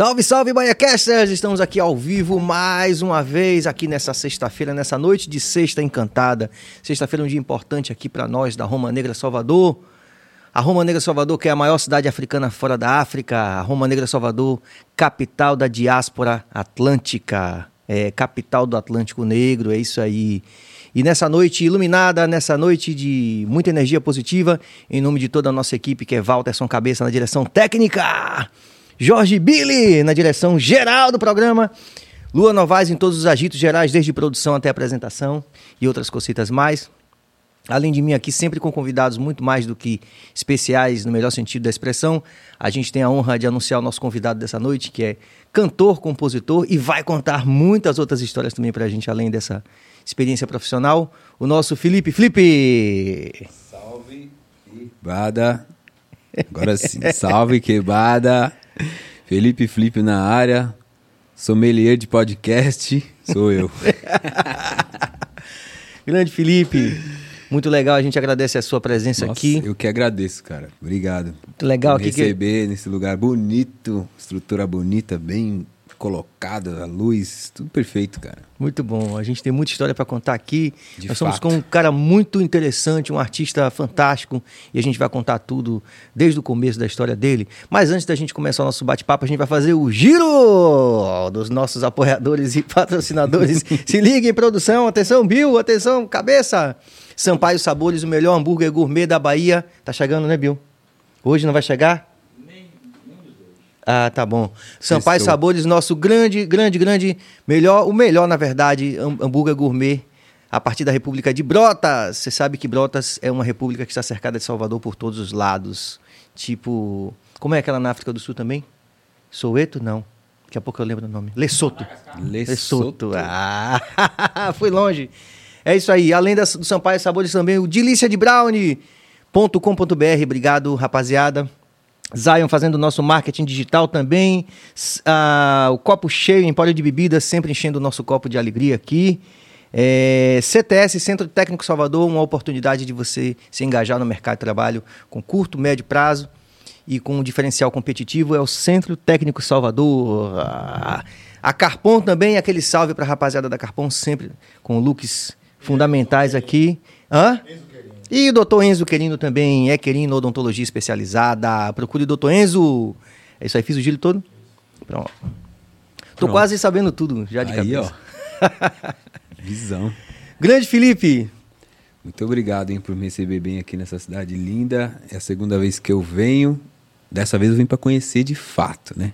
Salve, salve, BaiaCasters! Estamos aqui ao vivo mais uma vez, aqui nessa sexta-feira, nessa noite de sexta encantada. Sexta-feira é um dia importante aqui para nós da Roma Negra Salvador. A Roma Negra Salvador, que é a maior cidade africana fora da África. A Roma Negra Salvador, capital da diáspora atlântica. É, capital do Atlântico Negro, é isso aí. E nessa noite iluminada, nessa noite de muita energia positiva, em nome de toda a nossa equipe, que é Walterson Cabeça na direção técnica. Jorge Billy na direção geral do programa. Lua Novaes em todos os agitos gerais, desde produção até apresentação e outras cositas mais. Além de mim aqui, sempre com convidados muito mais do que especiais, no melhor sentido da expressão. A gente tem a honra de anunciar o nosso convidado dessa noite, que é cantor, compositor e vai contar muitas outras histórias também para a gente, além dessa experiência profissional. O nosso Felipe Felipe. Salve, quebada. Agora sim, salve, quebada. Felipe Flip na área, sommelier de podcast, sou eu. Grande Felipe, muito legal, a gente agradece a sua presença Nossa, aqui. Eu que agradeço, cara. Obrigado. Muito legal aqui. receber nesse lugar bonito, estrutura bonita, bem colocada, a luz, tudo perfeito, cara. Muito bom, a gente tem muita história para contar aqui. De Nós somos fato. com um cara muito interessante, um artista fantástico, e a gente vai contar tudo desde o começo da história dele. Mas antes da gente começar o nosso bate-papo, a gente vai fazer o giro dos nossos apoiadores e patrocinadores. Se liguem, produção, atenção, Bill, atenção, cabeça. Sampaio Sabores, o melhor hambúrguer gourmet da Bahia. Tá chegando, né, Bill? Hoje não vai chegar? Ah, tá bom. Sampaio Estou. Sabores, nosso grande, grande, grande, melhor, o melhor, na verdade, ham- hambúrguer gourmet a partir da República de Brotas. Você sabe que Brotas é uma república que está cercada de Salvador por todos os lados. Tipo, como é aquela na África do Sul também? Soweto? Não. Daqui a pouco eu lembro o nome. Lesoto. Lesoto. Ah, fui longe. É isso aí. Além das, do Sampaio Sabores também, o delícia de brownie.com.br. Obrigado, rapaziada. Zion fazendo o nosso marketing digital também. Ah, o copo cheio, empório de bebidas, sempre enchendo o nosso copo de alegria aqui. É, CTS, Centro Técnico Salvador, uma oportunidade de você se engajar no mercado de trabalho com curto, médio prazo e com um diferencial competitivo é o Centro Técnico Salvador. Ah, A Carpon também, aquele salve para a rapaziada da Carpon, sempre com looks fundamentais aqui. Hã? E o doutor Enzo Querino também, é Querino Odontologia Especializada. Procure o doutor Enzo. É isso aí, fiz o giro todo? Pronto. Tô Pronto. quase sabendo tudo, já de Aí, ó. cabeça. Visão. Grande Felipe, Muito obrigado, hein, por me receber bem aqui nessa cidade linda. É a segunda vez que eu venho. Dessa vez eu vim para conhecer de fato, né?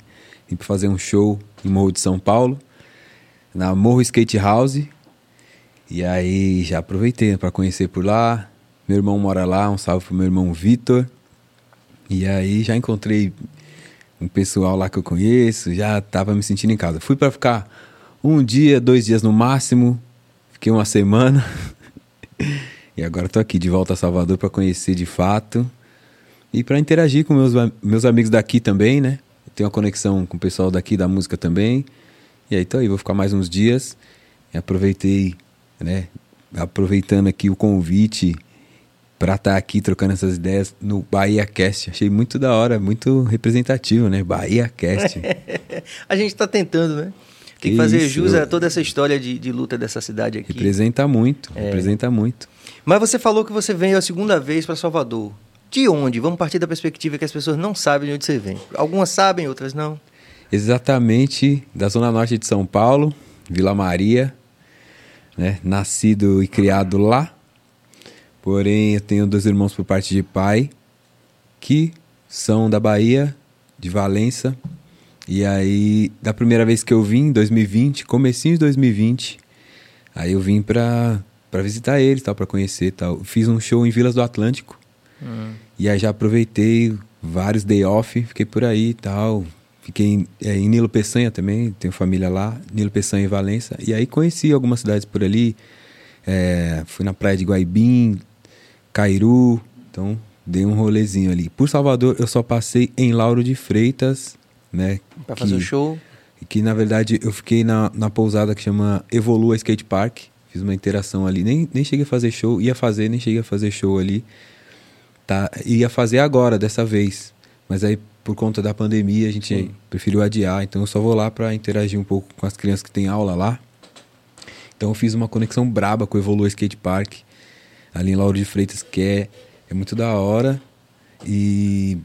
Vim para fazer um show em Morro de São Paulo, na Morro Skate House. E aí já aproveitei para conhecer por lá. Meu irmão mora lá, um salve pro meu irmão Vitor. E aí já encontrei um pessoal lá que eu conheço, já tava me sentindo em casa. Fui para ficar um dia, dois dias no máximo. Fiquei uma semana. E agora tô aqui de volta a Salvador para conhecer de fato e para interagir com meus, meus amigos daqui também, né? Eu tenho uma conexão com o pessoal daqui da música também. E aí tô aí, vou ficar mais uns dias. E aproveitei, né? Aproveitando aqui o convite para estar aqui trocando essas ideias no Bahia Cast. Achei muito da hora, muito representativo, né? Bahia Cast. a gente tá tentando, né? Tem que Que fazer isso, jus a toda essa história de, de luta dessa cidade aqui. representa muito, É. representa muito. Mas você falou que você veio a segunda vez para Salvador. De onde? Vamos partir da perspectiva que as pessoas não sabem de onde você vem. Algumas sabem, outras não. Exatamente da zona norte de São Paulo, Vila Maria, né? Nascido e criado lá. Porém, eu tenho dois irmãos por parte de pai que são da Bahia, de Valença. E aí, da primeira vez que eu vim, em 2020, comecinho de 2020, aí eu vim pra, pra visitar eles, tal, pra conhecer, tal. Fiz um show em Vilas do Atlântico. E aí já aproveitei vários day off, fiquei por aí e tal. Fiquei em, é, em Nilo Peçanha também, tenho família lá, Nilo Peçanha e Valença. E aí conheci algumas cidades por ali. É, fui na praia de Guaibim, Cairu, então dei um rolezinho ali. Por Salvador eu só passei em Lauro de Freitas, né? Pra fazer o que- show. que na verdade eu fiquei na, na pousada que chama Evolua Skate Park. Fiz uma interação ali. Nem, nem cheguei a fazer show, ia fazer, nem cheguei a fazer show ali. Tá, ia fazer agora, dessa vez. Mas aí por conta da pandemia, a gente preferiu adiar. Então eu só vou lá para interagir um pouco com as crianças que têm aula lá. Então eu fiz uma conexão braba com o Evolua Skate Park, ali em Lauro de Freitas, que é, é muito da hora. E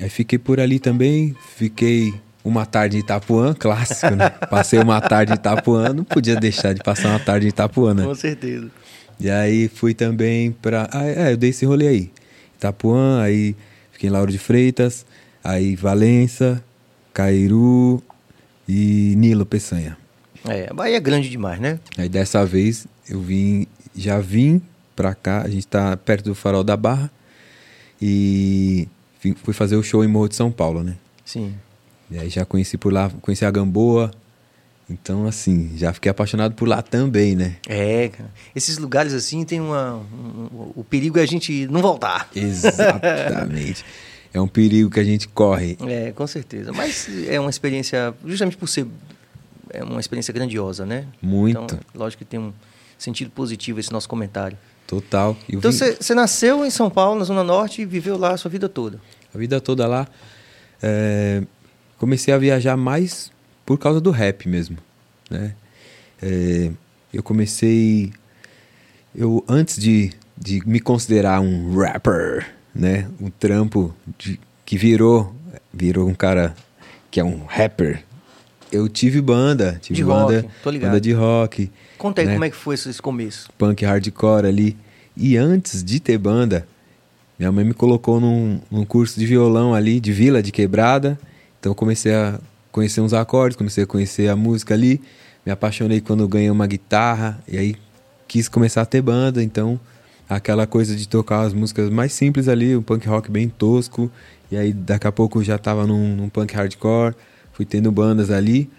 aí fiquei por ali também, fiquei uma tarde em Itapuã, clássico, né? Passei uma tarde em Itapuã, não podia deixar de passar uma tarde em Itapuã, né? Com certeza. E aí fui também pra. Ah, é, eu dei esse rolê aí. Itapuã, aí fiquei em Lauro de Freitas, aí Valença, Cairu e Nilo Peçanha. É, a Bahia é grande demais, né? Aí dessa vez eu vim, já vim pra cá, a gente tá perto do Farol da Barra e fui fazer o show em Morro de São Paulo, né? Sim. E aí já conheci por lá, conheci a Gamboa. Então, assim, já fiquei apaixonado por lá também, né? É, cara. Esses lugares assim tem uma. Um, o perigo é a gente não voltar. Exatamente. é um perigo que a gente corre. É, com certeza. Mas é uma experiência, justamente por ser é uma experiência grandiosa, né? Muito. Então, lógico que tem um sentido positivo esse nosso comentário. Total. Eu então, você vi... nasceu em São Paulo, na Zona Norte, e viveu lá a sua vida toda? A vida toda lá. É... Comecei a viajar mais por causa do rap mesmo, né? É... Eu comecei... Eu, antes de, de me considerar um rapper, né? Um trampo de... que virou, virou um cara que é um rapper, eu tive banda, tive de banda, rock, tô ligado. banda de rock. Conta aí né? como é que foi esse começo. Punk hardcore ali. E antes de ter banda, minha mãe me colocou num, num curso de violão ali, de vila, de quebrada. Então eu comecei a conhecer uns acordes, comecei a conhecer a música ali. Me apaixonei quando ganhei uma guitarra. E aí quis começar a ter banda. Então aquela coisa de tocar as músicas mais simples ali, um punk rock bem tosco. E aí daqui a pouco já tava num, num punk hardcore fui tendo bandas ali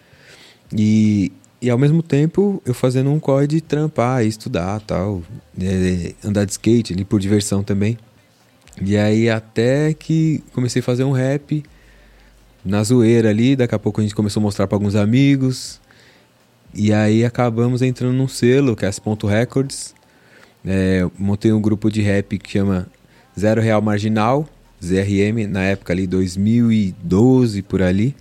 e, e ao mesmo tempo eu fazendo um corre de trampar, estudar tal, é, andar de skate ali por diversão também. E aí até que comecei a fazer um rap na zoeira ali, daqui a pouco a gente começou a mostrar para alguns amigos. E aí acabamos entrando num selo, que é S. Records. É, montei um grupo de rap que chama Zero Real Marginal, ZRM, na época ali 2012 por ali.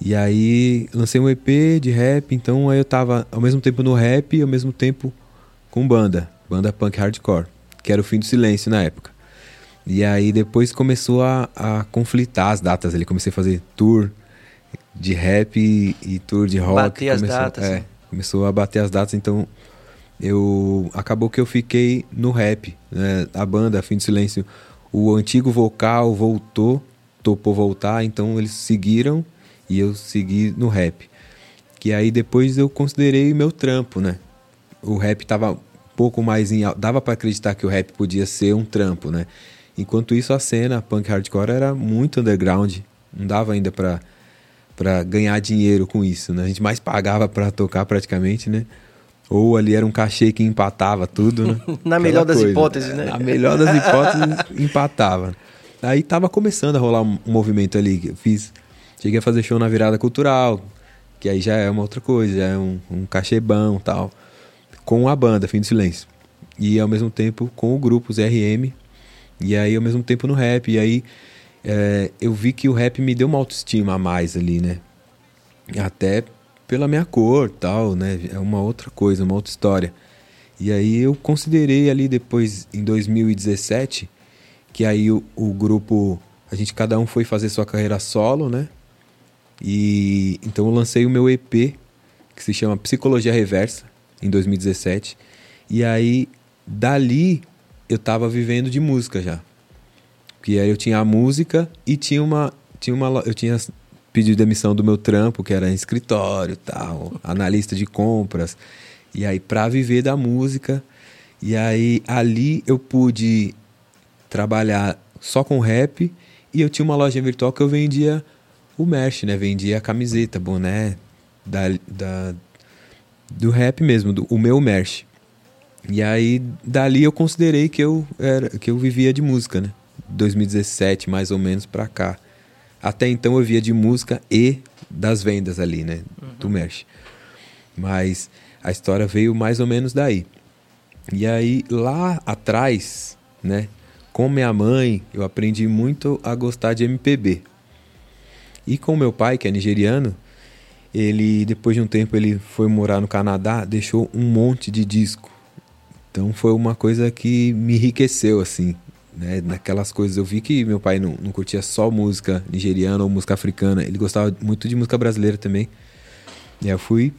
E aí lancei um EP de rap, então aí eu tava ao mesmo tempo no rap e ao mesmo tempo com banda, banda punk hardcore, que era o fim do silêncio na época. E aí depois começou a, a conflitar as datas ali, comecei a fazer tour de rap e, e tour de rock. Bater começou, as datas. É, começou a bater as datas, então eu acabou que eu fiquei no rap, né? A banda Fim do Silêncio, o antigo vocal voltou, topou voltar, então eles seguiram e eu segui no rap. Que aí depois eu considerei meu trampo, né? O rap tava um pouco mais em dava para acreditar que o rap podia ser um trampo, né? Enquanto isso a cena punk hardcore era muito underground, não dava ainda para para ganhar dinheiro com isso, né? A gente mais pagava para tocar praticamente, né? Ou ali era um cachê que empatava tudo, né? Na melhor das coisa. hipóteses, né? Na melhor das hipóteses, empatava. Aí tava começando a rolar um movimento ali. Eu fiz Cheguei a fazer show na virada cultural, que aí já é uma outra coisa, já é um, um cachê bom tal. Com a banda, Fim do Silêncio. E ao mesmo tempo com o grupo ZRM. E aí ao mesmo tempo no rap. E aí é, eu vi que o rap me deu uma autoestima a mais ali, né? Até pela minha cor tal, né? É uma outra coisa, uma outra história. E aí eu considerei ali depois, em 2017, que aí o, o grupo, a gente cada um foi fazer sua carreira solo, né? E então eu lancei o meu EP, que se chama Psicologia Reversa, em 2017. E aí, dali, eu tava vivendo de música já. Que aí eu tinha a música e tinha uma. Tinha uma eu tinha pedido demissão do meu trampo, que era em escritório tal, analista de compras. E aí, para viver da música. E aí, ali eu pude trabalhar só com rap. E eu tinha uma loja virtual que eu vendia o merch, né? Vendia camiseta, boné da, da, do rap mesmo, do, o meu merch. E aí, dali eu considerei que eu, era, que eu vivia de música, né? 2017, mais ou menos, pra cá. Até então eu via de música e das vendas ali, né? Uhum. Do merch. Mas a história veio mais ou menos daí. E aí, lá atrás, né? Com minha mãe, eu aprendi muito a gostar de MPB. E com meu pai, que é nigeriano, ele depois de um tempo ele foi morar no Canadá, deixou um monte de disco. Então foi uma coisa que me enriqueceu assim, né? Naquelas coisas eu vi que meu pai não, não curtia só música nigeriana ou música africana, ele gostava muito de música brasileira também. E eu fui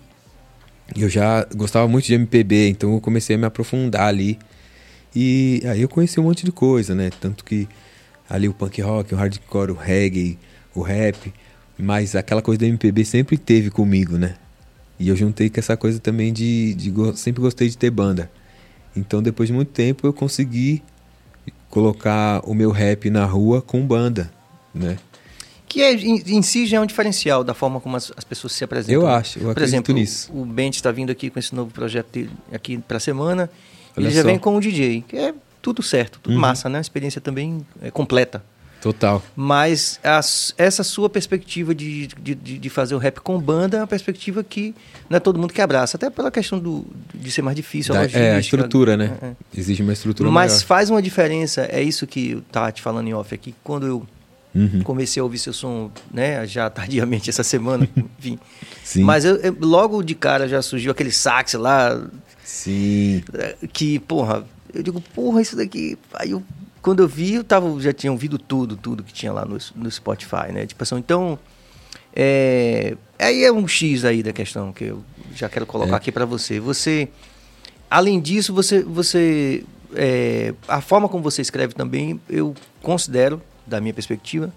eu já gostava muito de MPB, então eu comecei a me aprofundar ali. E aí eu conheci um monte de coisa, né? Tanto que ali o punk rock, o hardcore, o reggae, o rap, mas aquela coisa do MPB sempre teve comigo, né? E eu juntei com essa coisa também de, de sempre gostei de ter banda. Então depois de muito tempo eu consegui colocar o meu rap na rua com banda, né? Que é, em, em, si já é um diferencial da forma como as, as pessoas se apresentam. Eu acho, eu Por exemplo, nisso. O, o Bent está vindo aqui com esse novo projeto aqui para a semana. Olha ele já só. vem com o DJ, que é tudo certo, tudo uhum. massa, né? A experiência também é completa. Total. Mas as, essa sua perspectiva de, de, de, fazer o rap com banda é uma perspectiva que não é todo mundo que abraça, até pela questão do, de ser mais difícil. A da, é, a estrutura, né? É, é. Exige uma estrutura Mas maior. faz uma diferença, é isso que eu tava te falando em off aqui, quando eu Uhum. Comecei a ouvir seu som, né, já tardiamente essa semana, enfim. Sim. Mas eu, eu, logo de cara já surgiu aquele sax lá. Sim. Que, porra, eu digo, porra, isso daqui. Aí eu, quando eu vi, eu tava, já tinha ouvido tudo, tudo que tinha lá no, no Spotify, né? Tipo assim, então. É, aí é um X aí da questão que eu já quero colocar é. aqui para você. Você, além disso, você, você é, a forma como você escreve também, eu considero da minha perspectiva,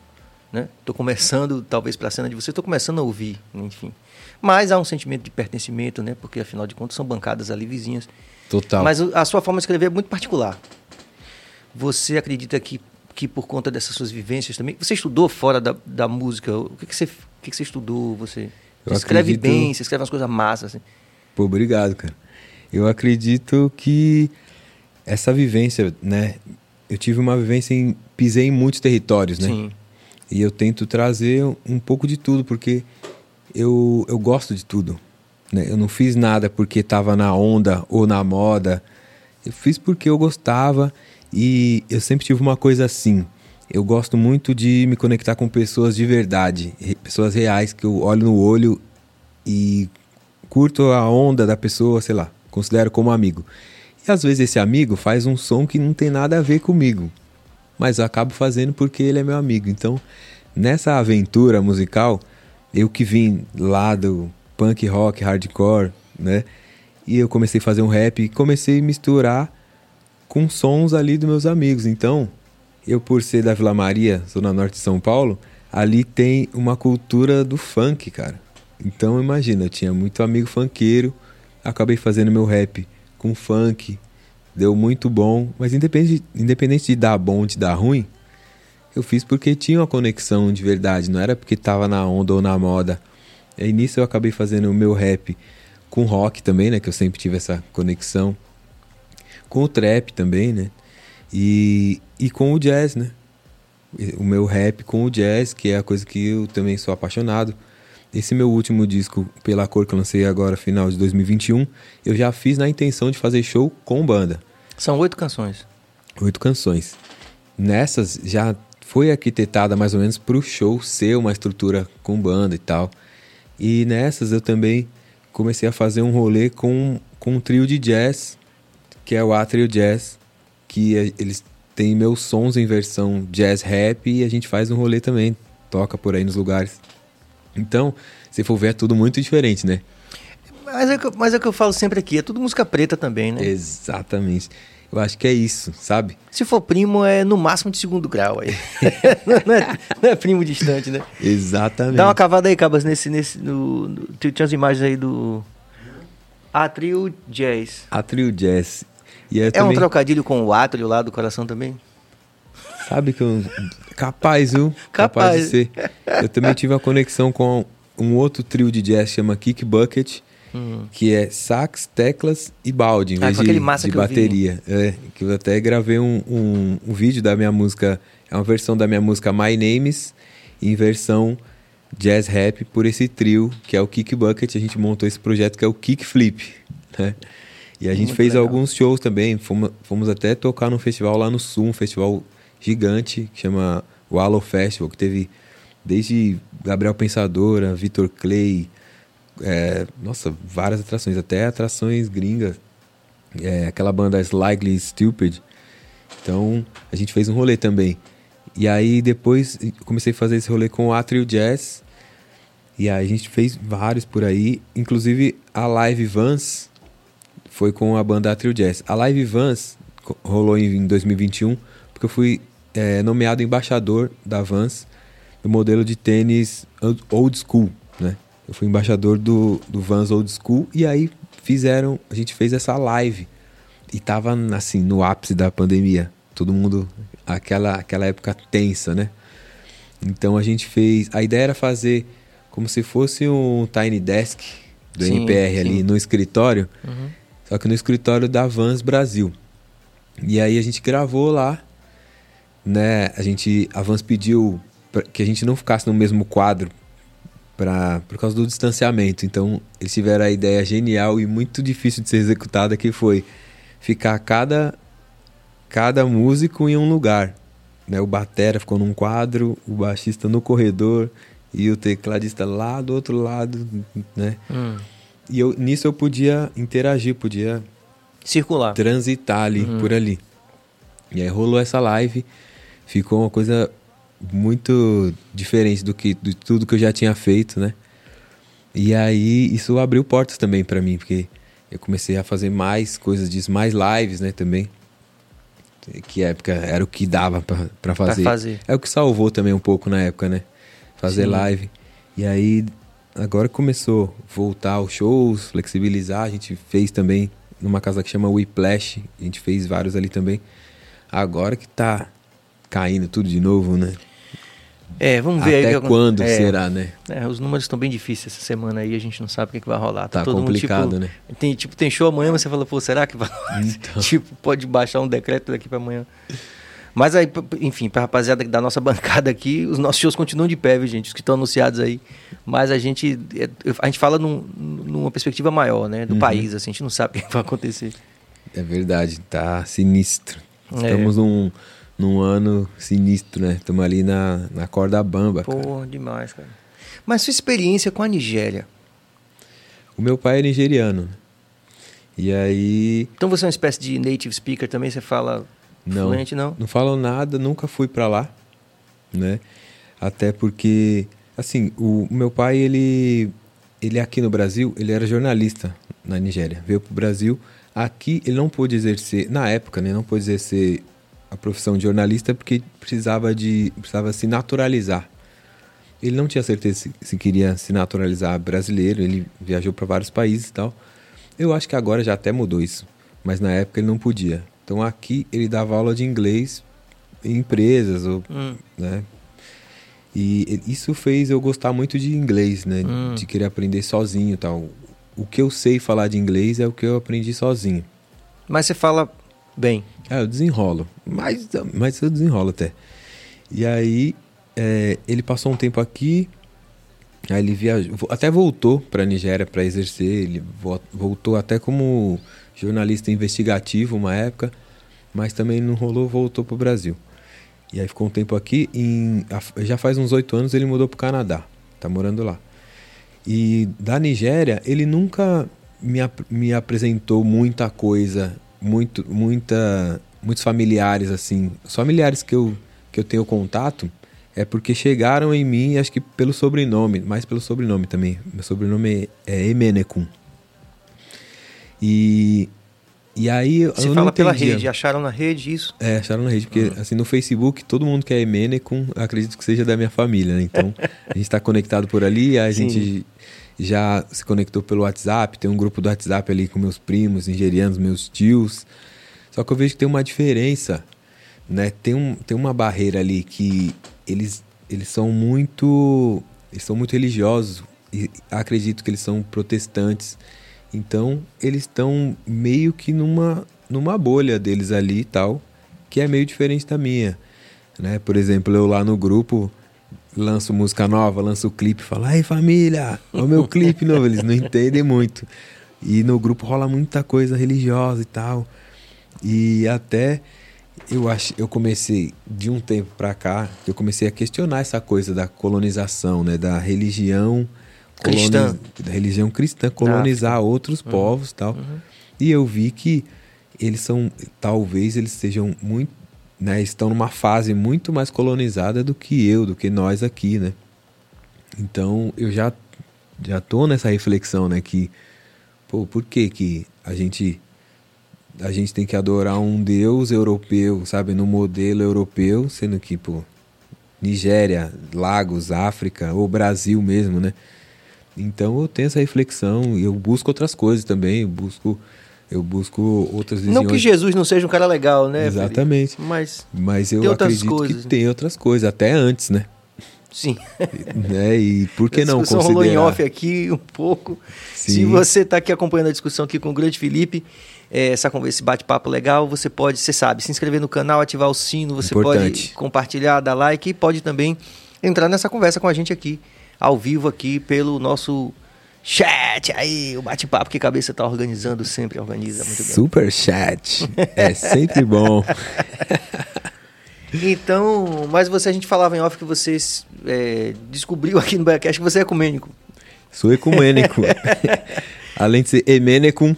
né? Estou começando, talvez para a cena de você, estou começando a ouvir, enfim. Mas há um sentimento de pertencimento, né? Porque afinal de contas são bancadas ali vizinhas. Total. Mas a sua forma de escrever é muito particular. Você acredita que, que por conta dessas suas vivências também, você estudou fora da, da música? O que, que, você, o que, que você estudou? Você, você escreve acredito... bem, você escreve umas coisas massas. Assim. Pô, obrigado, cara. Eu acredito que essa vivência, né, eu tive uma vivência em. pisei em muitos territórios, né? Sim. E eu tento trazer um pouco de tudo, porque eu, eu gosto de tudo. Né? Eu não fiz nada porque estava na onda ou na moda. Eu fiz porque eu gostava e eu sempre tive uma coisa assim. Eu gosto muito de me conectar com pessoas de verdade, pessoas reais que eu olho no olho e curto a onda da pessoa, sei lá, considero como amigo. E às vezes esse amigo faz um som que não tem nada a ver comigo, mas eu acabo fazendo porque ele é meu amigo. Então, nessa aventura musical, eu que vim lá do punk rock, hardcore, né? E eu comecei a fazer um rap e comecei a misturar com sons ali dos meus amigos. Então, eu por ser da Vila Maria, zona norte de São Paulo, ali tem uma cultura do funk, cara. Então, imagina, eu tinha muito amigo funkeiro, acabei fazendo meu rap com funk. Deu muito bom. Mas independente, independente de dar bom ou de dar ruim, eu fiz porque tinha uma conexão de verdade. Não era porque tava na onda ou na moda. E nisso eu acabei fazendo o meu rap com rock também, né? Que eu sempre tive essa conexão. Com o trap também, né? E, e com o jazz, né? O meu rap com o jazz, que é a coisa que eu também sou apaixonado. Esse meu último disco, Pela Cor, que eu lancei agora, final de 2021, eu já fiz na intenção de fazer show com banda. São oito canções. Oito canções. Nessas já foi arquitetada mais ou menos para o show ser uma estrutura com banda e tal. E nessas eu também comecei a fazer um rolê com, com um trio de jazz, que é o Atrio Jazz, que é, eles têm meus sons em versão jazz rap e a gente faz um rolê também, toca por aí nos lugares. Então, se for ver, é tudo muito diferente, né? Mas é, que, mas é o que eu falo sempre aqui, é tudo música preta também, né? Exatamente. Eu acho que é isso, sabe? Se for primo, é no máximo de segundo grau aí. não, é, não, é, primo distante, né? Exatamente. Dá uma cavada aí, Cabas, nesse. nesse no, no, tinha as imagens aí do. Atrio Jazz. Atrio Jazz. É também... um trocadilho com o Atrio lá do coração também? Sabe que eu. Capaz, viu? Capaz. Capaz de ser. Eu também tive uma conexão com um outro trio de jazz chama Kick Bucket, uhum. que é sax, teclas e balde, em ah, vez de, de bateria. É, que eu até gravei um, um, um, vídeo da minha música, é uma versão da minha música My Names, em versão jazz rap por esse trio, que é o Kick Bucket. A gente montou esse projeto que é o Kick Flip, né? E a gente Muito fez legal. alguns shows também, fomos, fomos até tocar num festival lá no Sul, um festival gigante que chama Wallow Festival, que teve Desde Gabriel Pensadora, Vitor Clay, é, nossa, várias atrações, até atrações gringas. É, aquela banda Slightly Stupid. Então, a gente fez um rolê também. E aí depois comecei a fazer esse rolê com o Atrio Jazz. E aí a gente fez vários por aí, inclusive a Live Vans foi com a banda Atrio Jazz. A Live Vans rolou em 2021 porque eu fui é, nomeado embaixador da Vans do modelo de tênis old school, né? Eu fui embaixador do, do Vans Old School e aí fizeram, a gente fez essa live e tava assim no ápice da pandemia, todo mundo aquela aquela época tensa, né? Então a gente fez, a ideia era fazer como se fosse um tiny desk do sim, NPR sim. ali no escritório, uhum. Só que no escritório da Vans Brasil. E aí a gente gravou lá, né? A gente a Vans pediu que a gente não ficasse no mesmo quadro pra, por causa do distanciamento. Então, eles tiveram a ideia genial e muito difícil de ser executada que foi ficar cada cada músico em um lugar. Né? O batera ficou num quadro, o baixista no corredor e o tecladista lá do outro lado, né? Hum. E eu, nisso eu podia interagir, podia circular, transitar ali uhum. por ali. E aí rolou essa live, ficou uma coisa muito diferente do que de tudo que eu já tinha feito, né? E aí isso abriu portas também para mim, porque eu comecei a fazer mais coisas disso, mais lives, né, também. Que época era o que dava para fazer. Fazer. É o que salvou também um pouco na época, né? Fazer Sim. live. E aí agora começou a voltar os shows, flexibilizar, a gente fez também numa casa que chama Whiplash, a gente fez vários ali também. Agora que tá caindo tudo de novo, né? É, vamos ver Até aí. quando é, será, né? É, os números estão bem difíceis essa semana aí, a gente não sabe o que, é que vai rolar. Tá, tá complicado, mundo, tipo, né? Tem, tipo, tem show amanhã, você fala, pô, será que vai rolar? Então. tipo, pode baixar um decreto daqui para amanhã. Mas aí, enfim, pra rapaziada da nossa bancada aqui, os nossos shows continuam de pé, viu, gente? Os que estão anunciados aí. Mas a gente, é, a gente fala num, numa perspectiva maior, né? Do uhum. país, assim, a gente não sabe o que vai acontecer. É verdade, tá sinistro. Estamos é. num num ano sinistro, né? Estamos ali na, na corda bamba. Pô, cara. demais, cara. Mas sua experiência com a Nigéria? O meu pai é nigeriano. E aí. Então você é uma espécie de native speaker também? Você fala não, fluente, não? Não falo nada, nunca fui para lá, né? Até porque, assim, o, o meu pai, ele, ele aqui no Brasil, ele era jornalista na Nigéria. Veio pro Brasil. Aqui ele não pôde exercer, na época, né? Não pôde exercer a profissão de jornalista porque precisava de precisava se naturalizar. Ele não tinha certeza se, se queria se naturalizar brasileiro, ele viajou para vários países e tal. Eu acho que agora já até mudou isso, mas na época ele não podia. Então aqui ele dava aula de inglês em empresas, ou, hum. né? E isso fez eu gostar muito de inglês, né? Hum. De querer aprender sozinho, tal. O que eu sei falar de inglês é o que eu aprendi sozinho. Mas você fala bem? É, eu desenrolo. Mas, mas eu desenrolo até. E aí, é, ele passou um tempo aqui. Aí ele viajou, até voltou para a Nigéria para exercer. Ele voltou até como jornalista investigativo uma época, mas também não rolou, voltou para o Brasil. E aí ficou um tempo aqui. Em, já faz uns oito anos ele mudou para o Canadá. Tá morando lá. E da Nigéria, ele nunca me, me apresentou muita coisa muito, muita, muitos familiares, assim. Os familiares que eu, que eu tenho contato é porque chegaram em mim, acho que pelo sobrenome, mais pelo sobrenome também. Meu sobrenome é Emenekun. E, e aí. Você fala pela rede, acharam na rede isso? É, acharam na rede, porque uhum. assim no Facebook todo mundo que é Emenekun, acredito que seja da minha família, né? Então a gente está conectado por ali, a Sim. gente já se conectou pelo WhatsApp, tem um grupo do WhatsApp ali com meus primos nigerianos, meus tios. Só que eu vejo que tem uma diferença, né? Tem, um, tem uma barreira ali que eles, eles são muito eles são muito religiosos e acredito que eles são protestantes. Então, eles estão meio que numa numa bolha deles ali e tal, que é meio diferente da minha, né? Por exemplo, eu lá no grupo lanço música nova, lanço o clipe, falo, ai família, o meu clipe novo. Eles não entendem muito. E no grupo rola muita coisa religiosa e tal. E até eu acho, eu comecei de um tempo para cá, eu comecei a questionar essa coisa da colonização, né, da religião cristã, da religião cristã colonizar ah, outros uhum. povos, tal. Uhum. E eu vi que eles são, talvez eles sejam muito, né, estão numa fase muito mais colonizada do que eu, do que nós aqui, né? Então, eu já já tô nessa reflexão, né, que pô, por que que a gente a gente tem que adorar um deus europeu, sabe, no modelo europeu, sendo que, pô, Nigéria, Lagos, África, ou Brasil mesmo, né? Então eu tenho essa reflexão e eu busco outras coisas também, eu busco eu busco outras visões. Não que Jesus não seja um cara legal, né? Exatamente. Felipe? Mas mas eu acredito coisas. que tem outras coisas, até antes, né? Sim. né? E por que a não considerar? rolou em off aqui um pouco. Sim. Se você está aqui acompanhando a discussão aqui com o grande Felipe, é, essa conversa, esse bate-papo legal, você pode, você sabe, se inscrever no canal, ativar o sino, você Importante. pode compartilhar, dar like e pode também entrar nessa conversa com a gente aqui, ao vivo aqui pelo nosso chat aí, o bate-papo que a cabeça está organizando sempre organiza muito bem. Super chat, é sempre bom. então, mas você a gente falava em off que você é, descobriu aqui no Biacast que você é ecumênico. Sou ecumênico. Além de ser emenecum,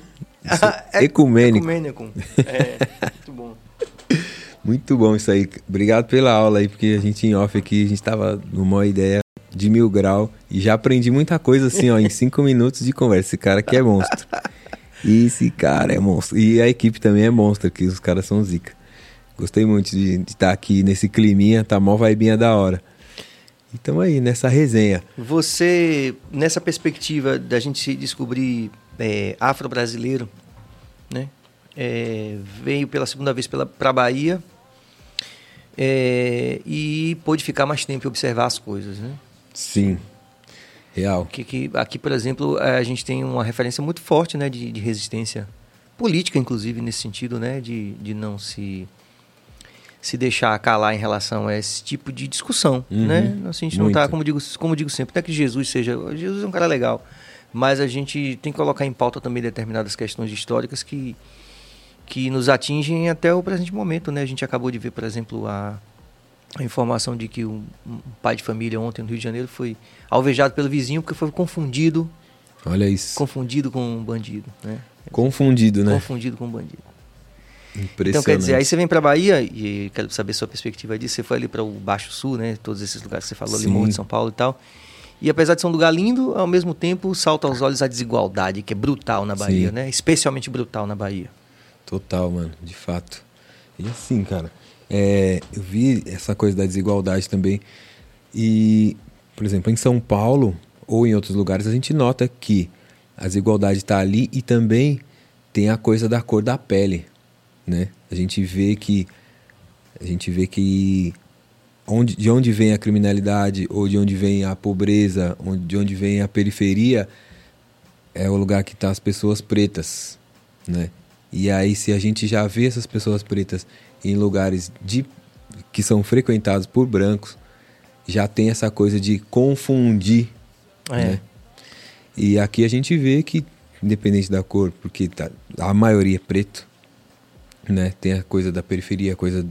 é, ecumênico. Ecumênico. É, muito bom. Muito bom isso aí. Obrigado pela aula aí, porque a gente em off aqui, a gente tava numa ideia de mil grau e já aprendi muita coisa assim, ó, em cinco minutos de conversa. Esse cara aqui é monstro. Esse cara é monstro. E a equipe também é monstro, que os caras são zica. Gostei muito de estar tá aqui nesse climinha, tá mó vibinha da hora. Então aí, nessa resenha. Você, nessa perspectiva da gente se descobrir é, afro-brasileiro, né? É, veio pela segunda vez para a Bahia é, e pôde ficar mais tempo e observar as coisas, né? Sim, real. Que, que, aqui, por exemplo, a gente tem uma referência muito forte né, de, de resistência política, inclusive, nesse sentido, né? De, de não se se deixar calar em relação a esse tipo de discussão, uhum, né? Assim, a gente não está, como digo, como digo sempre, não é que Jesus seja... Jesus é um cara legal, mas a gente tem que colocar em pauta também determinadas questões históricas que, que nos atingem até o presente momento, né? A gente acabou de ver, por exemplo, a, a informação de que um, um pai de família ontem no Rio de Janeiro foi alvejado pelo vizinho porque foi confundido Olha isso. Confundido com um bandido, né? Confundido, né? Confundido com um bandido. Impressionante. Então, quer dizer, aí você vem para Bahia e quero saber sua perspectiva disso. Você foi ali para o Baixo Sul, né? Todos esses lugares que você falou, Limão de São Paulo e tal. E apesar de ser um lugar lindo, ao mesmo tempo salta aos olhos a desigualdade, que é brutal na Bahia, Sim. né? Especialmente brutal na Bahia. Total, mano, de fato. E assim, cara, é, eu vi essa coisa da desigualdade também. E, por exemplo, em São Paulo ou em outros lugares, a gente nota que a desigualdade está ali e também tem a coisa da cor da pele, né? A gente vê que a gente vê que onde, de onde vem a criminalidade ou de onde vem a pobreza, onde, de onde vem a periferia, é o lugar que tá as pessoas pretas, né? E aí se a gente já vê essas pessoas pretas em lugares de, que são frequentados por brancos, já tem essa coisa de confundir, é. né? E aqui a gente vê que independente da cor, porque tá, a maioria é preto, né? Tem a coisa da periferia, a coisa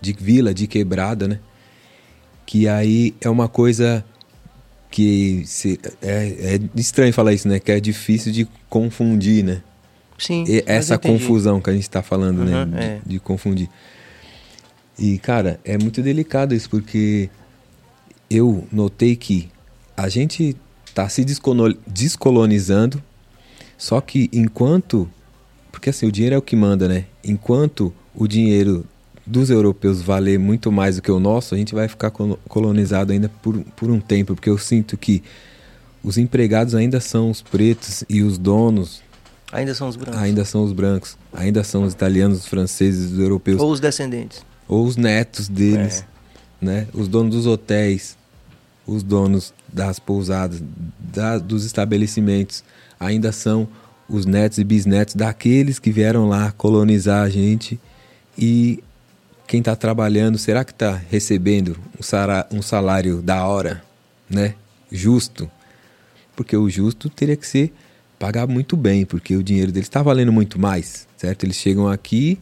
de vila, de quebrada, né? que aí é uma coisa que se, é, é estranho falar isso, né? Que é difícil de confundir, né? Sim. E essa confusão que a gente está falando, uhum, né? É. De, de, confundir. E, cara, é muito delicado isso, porque eu notei que a gente está se descolonizando, só que enquanto. Porque assim, o dinheiro é o que manda, né? Enquanto o dinheiro dos europeus valer muito mais do que o nosso, a gente vai ficar colonizado ainda por, por um tempo, porque eu sinto que os empregados ainda são os pretos e os donos ainda são os brancos. Ainda são os brancos, ainda são os italianos, os franceses, os europeus. Ou os descendentes. Ou os netos deles, é. né? Os donos dos hotéis, os donos das pousadas, da, dos estabelecimentos, ainda são os netos e bisnetos daqueles que vieram lá colonizar a gente e quem está trabalhando, será que está recebendo um salário da hora, né? Justo? Porque o justo teria que ser pagar muito bem, porque o dinheiro deles está valendo muito mais, certo? Eles chegam aqui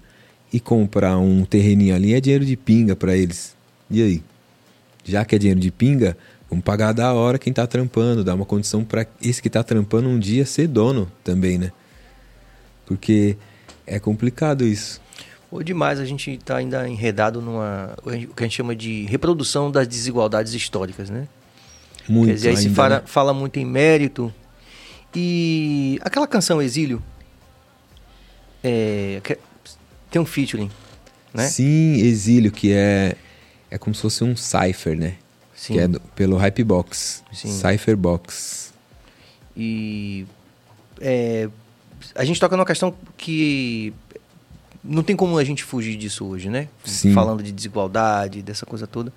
e comprar um terreninho ali é dinheiro de pinga para eles. E aí? Já que é dinheiro de pinga, vamos pagar da hora quem tá trampando, dar uma condição para esse que tá trampando um dia ser dono também, né? Porque é complicado isso. Ou demais, a gente está ainda enredado numa o que a gente chama de reprodução das desigualdades históricas, né? Muito. Quer dizer, aí se fala, né? fala muito em mérito. E aquela canção Exílio é, tem um featuring, né? Sim, Exílio, que é é como se fosse um cipher, né? Sim. Que é do- pelo Hypebox. Sim. Cipher Box. E é, a gente toca numa questão que não tem como a gente fugir disso hoje, né? Sim. Falando de desigualdade, dessa coisa toda.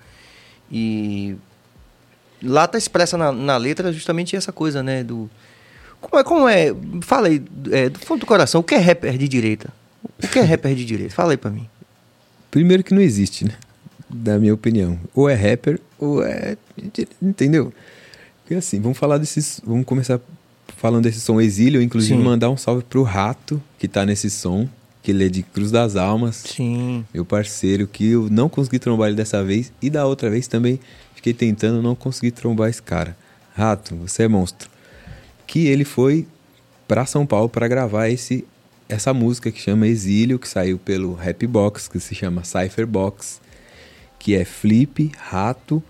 E lá tá expressa na, na letra justamente essa coisa, né? Do como é, como é? Fala aí, é, do fundo do coração, o que é rapper de direita? O que é rapper de direita? Fala aí pra mim. Primeiro que não existe, né? Da minha opinião. Ou é rapper, ou é. Entendeu? Porque assim, vamos falar desses. Vamos começar falando desse som Exílio. Inclusive, Sim. mandar um salve pro Rato, que tá nesse som, que ele é de Cruz das Almas. Sim. Meu parceiro, que eu não consegui trombar ele dessa vez. E da outra vez também fiquei tentando, não consegui trombar esse cara. Rato, você é monstro. Que ele foi pra São Paulo para gravar esse essa música que chama Exílio, que saiu pelo Rap Box, que se chama Cypher Box, que é Flip, Rato,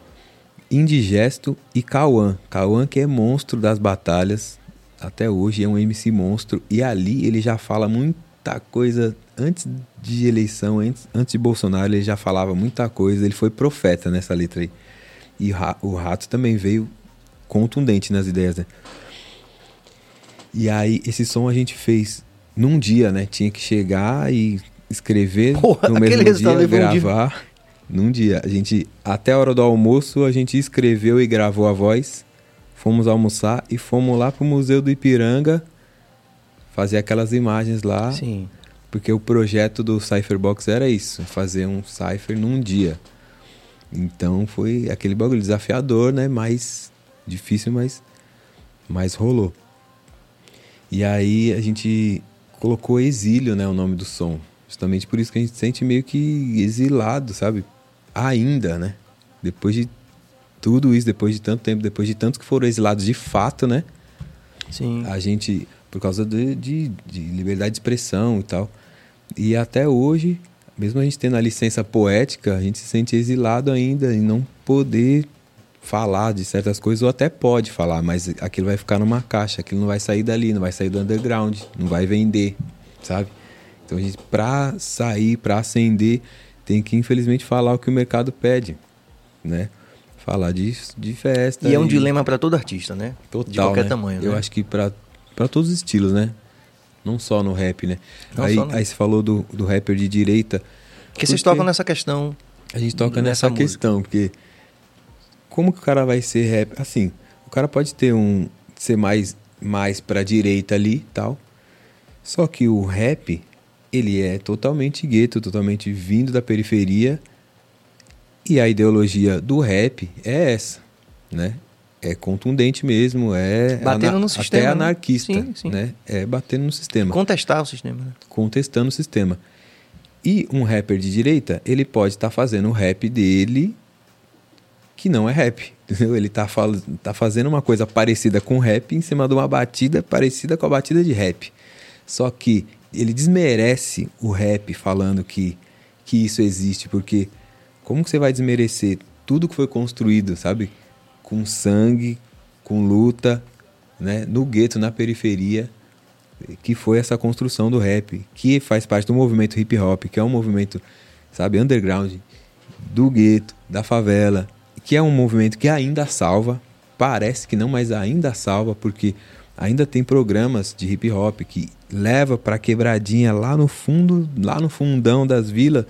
Indigesto e Cauã. Cauã que é monstro das batalhas, até hoje é um MC monstro, e ali ele já fala muita coisa, antes de eleição, antes, antes de Bolsonaro, ele já falava muita coisa, ele foi profeta nessa letra aí. E o Rato também veio contundente nas ideias, né? E aí, esse som a gente fez num dia, né? Tinha que chegar e escrever Porra, no mesmo dia, levou um dia. gravar num dia. A gente, até a hora do almoço, a gente escreveu e gravou a voz. Fomos almoçar e fomos lá pro Museu do Ipiranga fazer aquelas imagens lá. Sim. Porque o projeto do Cypherbox era isso, fazer um cipher num dia. Então foi aquele bagulho desafiador, né? Mais difícil, mas, mas rolou. E aí a gente colocou exílio, né? O nome do som. Justamente por isso que a gente se sente meio que exilado, sabe? Ainda, né? Depois de tudo isso, depois de tanto tempo, depois de tantos que foram exilados de fato, né? Sim. a gente por causa de, de, de liberdade de expressão e tal e até hoje mesmo a gente tendo a licença poética a gente se sente exilado ainda em não poder falar de certas coisas ou até pode falar mas aquilo vai ficar numa caixa aquilo não vai sair dali não vai sair do underground não vai vender sabe então a gente para sair para acender tem que infelizmente falar o que o mercado pede né falar de, de festa E é um dilema para todo artista, né? Total, de qualquer né? tamanho, Eu né? acho que pra pra todos os estilos, né? Não só no rap, né? Não aí, no- aí você falou do, do rapper de direita. Porque vocês tocam nessa questão. A gente toca nessa nessa, questão, porque como que o cara vai ser rap? Assim, o cara pode ter um ser mais mais para direita ali, tal. Só que o rap, ele é totalmente gueto, totalmente vindo da periferia. E a ideologia do rap é essa, né? É contundente mesmo, é Batendo no sistema, até né? anarquista, Sim, sim. né? É batendo no sistema Contestar o sistema, né? contestando o sistema. E um rapper de direita, ele pode estar fazendo o rap dele que não é rap. Entendeu? Ele tá, fal- tá fazendo uma coisa parecida com rap em cima de uma batida parecida com a batida de rap. Só que ele desmerece o rap falando que, que isso existe, porque como que você vai desmerecer tudo que foi construído, sabe? Com sangue, com luta, né? No gueto, na periferia, que foi essa construção do rap, que faz parte do movimento hip hop, que é um movimento, sabe, underground, do gueto, da favela, que é um movimento que ainda salva, parece que não, mas ainda salva, porque ainda tem programas de hip hop que leva para quebradinha lá no fundo, lá no fundão das vilas,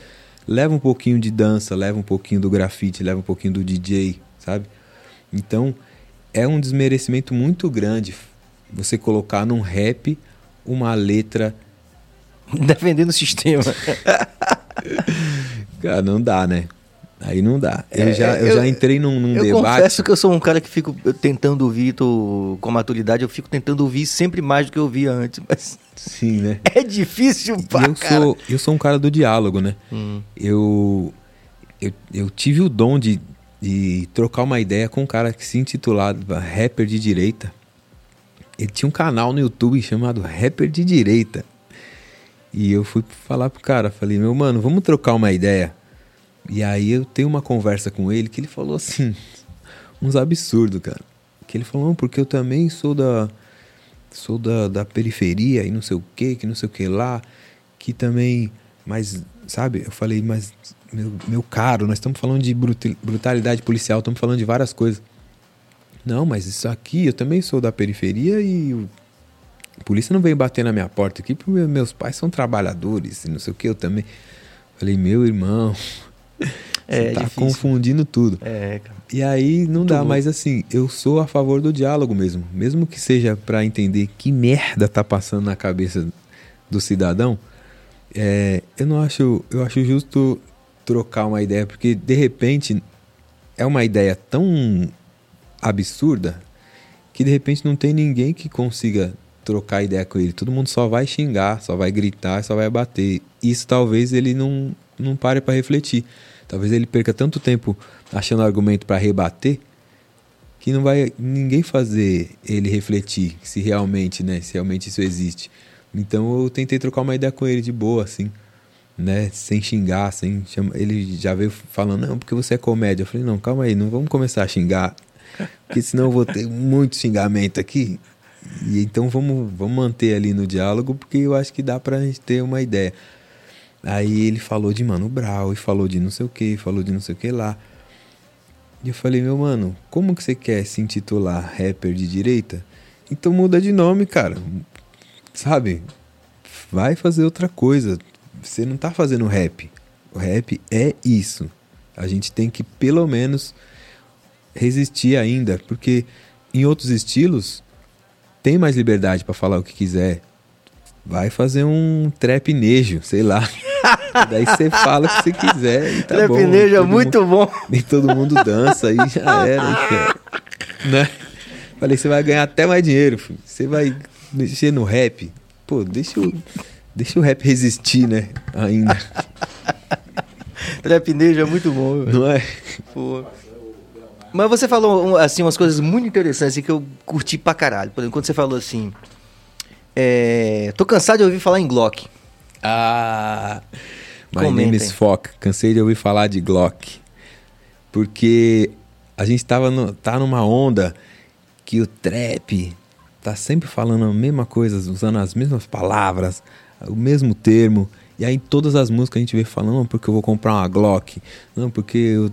leva um pouquinho de dança, leva um pouquinho do grafite, leva um pouquinho do DJ, sabe? Então, é um desmerecimento muito grande você colocar num rap uma letra. Defendendo o sistema. Cara, não dá, né? Aí não dá. Eu, É, já, eu, eu- já entrei num, num Eu debate. confesso que eu sou um cara que fico tentando ouvir, tô, com maturidade, eu fico tentando ouvir sempre mais do que eu ouvia antes, mas Sim, né? é difícil pra eu cara. sou, eu sou um cara do diálogo, né? Hum. Eu, eu, eu tive o dom de, de trocar uma ideia com um cara que se intitulava Rapper de Direita. Ele tinha um canal no YouTube chamado Rapper de Direita. E eu fui falar pro cara, falei, meu mano, vamos trocar uma ideia. E aí eu tenho uma conversa com ele que ele falou assim, uns absurdos, cara. Que ele falou, porque eu também sou da sou da, da periferia e não sei o que, que não sei o que lá, que também, mas, sabe, eu falei, mas, meu, meu caro, nós estamos falando de brutalidade policial, estamos falando de várias coisas. Não, mas isso aqui, eu também sou da periferia e a polícia não vem bater na minha porta aqui porque meu- meus pais são trabalhadores e não sei o que, eu também. Falei, meu irmão, É você tá difícil. confundindo tudo. É, cara. E aí não dá, louco. mas assim, eu sou a favor do diálogo mesmo. Mesmo que seja pra entender que merda tá passando na cabeça do cidadão, é, eu não acho, eu acho justo trocar uma ideia, porque de repente é uma ideia tão absurda que de repente não tem ninguém que consiga trocar ideia com ele. Todo mundo só vai xingar, só vai gritar, só vai bater. Isso talvez ele não, não pare para refletir. Talvez ele perca tanto tempo achando argumento para rebater que não vai ninguém fazer ele refletir se realmente, né, se realmente isso existe. Então eu tentei trocar uma ideia com ele de boa, assim, né, sem xingar, sem chamar. Ele já veio falando, não, porque você é comédia. Eu falei, não, calma aí, não vamos começar a xingar, porque senão eu vou ter muito xingamento aqui. E então vamos, vamos manter ali no diálogo, porque eu acho que dá pra gente ter uma ideia. Aí ele falou de Mano Brown, e falou de não sei o que, falou de não sei o que lá. E eu falei, meu mano, como que você quer se intitular rapper de direita? Então muda de nome, cara. Sabe? Vai fazer outra coisa. Você não tá fazendo rap. O rap é isso. A gente tem que pelo menos resistir ainda, porque em outros estilos tem mais liberdade pra falar o que quiser. Vai fazer um trapnejo, sei lá. Daí você fala o que você quiser e tá. Trepinejo é muito bom. nem todo mundo dança aí já era. cara. né? Falei, você vai ganhar até mais dinheiro, filho. Você vai mexer no rap. Pô, deixa o, deixa o rap resistir, né? Ainda. Trepinejo é muito bom, velho. Não é? Pô. Mas você falou assim umas coisas muito interessantes assim, que eu curti pra caralho. Por exemplo, quando você falou assim, é, tô cansado de ouvir falar em Glock. Ah. My Comentem. name is Fock. Cansei de ouvir falar de Glock. Porque a gente tava no, tá numa onda que o trap tá sempre falando a mesma coisa, usando as mesmas palavras, o mesmo termo. E aí em todas as músicas a gente vê falando, não, porque eu vou comprar uma Glock. Não, porque eu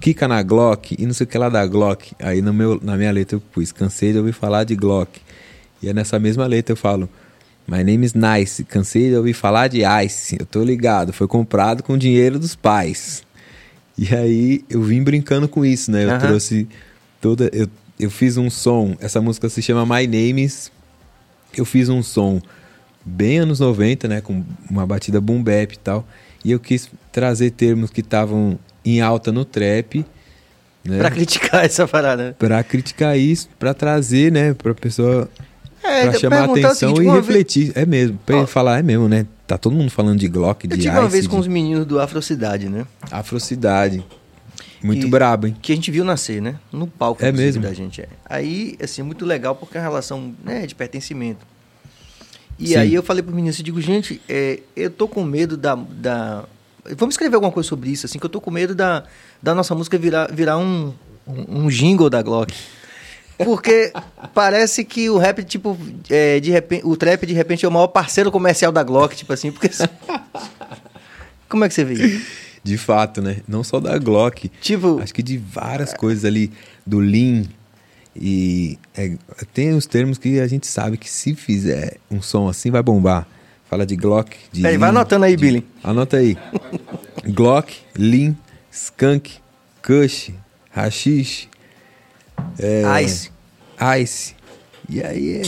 Kika na Glock e não sei o que lá da Glock. Aí no meu, na minha letra eu pus, cansei de ouvir falar de Glock. E é nessa mesma letra eu falo, My name is Nice, cansei de ouvir falar de Ice. Eu tô ligado, foi comprado com dinheiro dos pais. E aí eu vim brincando com isso, né? Eu Aham. trouxe toda. Eu, eu fiz um som, essa música se chama My Name is. Eu fiz um som bem anos 90, né? Com uma batida boom bap e tal. E eu quis trazer termos que estavam em alta no trap, né? Pra criticar essa parada. Pra criticar isso, pra trazer, né? Pra pessoa É, pra eu chamar o atenção seguinte, e uma vez- refletir. É mesmo, pra Ó. falar, é mesmo, né? Tá todo mundo falando de Glock, de Eu tive uma Ice, vez com de os meninos do Afrocidade, né? Afrocidade. Muito E- brabo, hein? Que a gente viu nascer, né? No palco É mesmo? da gente. É. Aí, assim, muito legal porque é uma relação né, de pertencimento. E Sim. aí eu falei pro menino assim, digo, gente, é, eu tô com medo da, da... Vamos escrever alguma coisa sobre isso, assim, que eu tô com medo da, da nossa música virar, virar um, um, um jingle da Glock. Porque parece que o rap, tipo, é, de repente, o trap, de repente, é o maior parceiro comercial da Glock, tipo assim, porque... Como é que você vê isso? De fato, né? Não só da Glock. Tipo, Acho que de várias coisas ali, do Lean. E é, tem os termos que a gente sabe que se fizer um som assim vai bombar. Fala de Glock, de Peraí, vai Lean, anotando aí, de- Billy. Anota aí. Glock, Lean, Skunk, Kush, Hashish, é, Ice. Ice. E aí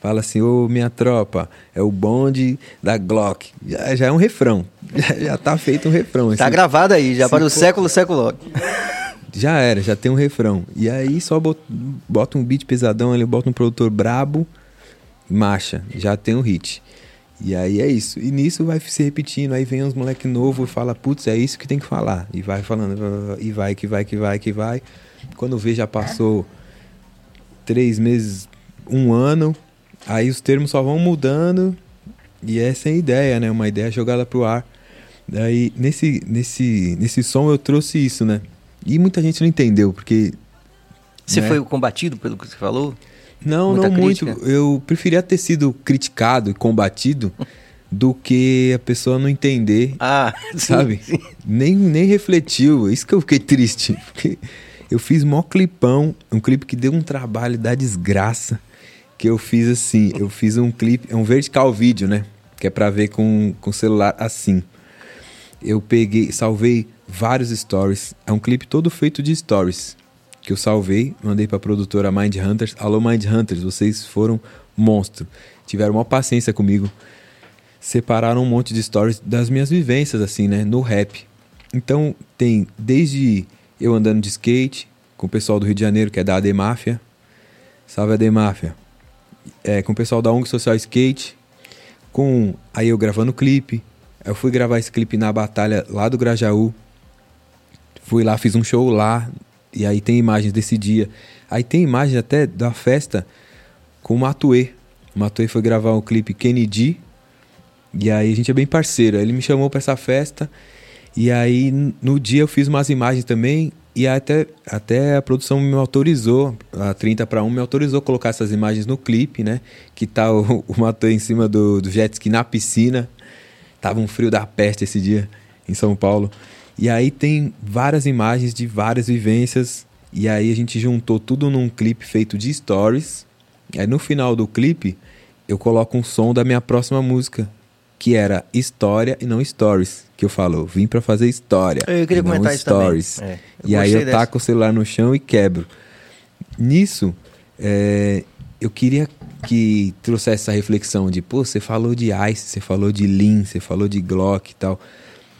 Fala assim, ô minha tropa, é o bonde da Glock. Já, já é um refrão. Já, já tá feito um refrão. Tá assim. gravado aí, já para o século, século. Já era, já tem um refrão. E aí só bot- bota um beat pesadão ali, bota um produtor brabo, marcha, já tem um hit. E aí é isso. E nisso vai se repetindo, aí vem uns moleque novo e fala, putz, é isso que tem que falar. E vai falando, e vai, que vai, que vai, que vai. Quando vê, já passou três meses, um ano, aí os termos só vão mudando. E essa é a ideia, né? Uma ideia jogada pro ar. Daí, nesse, nesse, nesse som eu trouxe isso, né? E muita gente não entendeu, porque. Você né? foi combatido pelo que você falou? Não, Muita não crítica? muito. Eu preferia ter sido criticado e combatido do que a pessoa não entender, Ah, sim, sabe? sim. Nem, nem refletiu. Isso que eu fiquei triste. Porque eu fiz mó clipão, um clipe que deu um trabalho da desgraça. Que eu fiz assim, eu fiz um clipe, é um vertical vídeo, né? Que é pra ver com com celular assim. Eu peguei, salvei vários stories. É um clipe todo feito de stories que eu salvei, mandei pra produtora Mind Hunters. Alô Mind Hunters, vocês foram monstro. Tiveram uma paciência comigo. Separaram um monte de stories das minhas vivências assim, né, no rap. Então, tem desde eu andando de skate com o pessoal do Rio de Janeiro, que é da AD Máfia. Salve AD Máfia. É, com o pessoal da ONG Social Skate, com aí eu gravando clipe. Eu fui gravar esse clipe na batalha lá do Grajaú. Fui lá, fiz um show lá. E aí tem imagens desse dia. Aí tem imagens até da festa com o Matuê. O Matuê foi gravar o clipe Kennedy. E aí a gente é bem parceiro. Ele me chamou pra essa festa. E aí no dia eu fiz umas imagens também. E até, até a produção me autorizou, a 30 para 1 me autorizou colocar essas imagens no clipe, né? Que tá o, o em cima do, do jet ski na piscina. Tava um frio da peste esse dia em São Paulo. E aí tem várias imagens de várias vivências. E aí a gente juntou tudo num clipe feito de stories. Aí no final do clipe eu coloco um som da minha próxima música, que era História e não Stories. Que eu falo, vim pra fazer história. Eu queria não comentar isso stories. também. É, e aí eu dessa. taco o celular no chão e quebro. Nisso, é, eu queria que trouxesse essa reflexão de, pô, você falou de Ice, você falou de Lean, você falou de Glock e tal.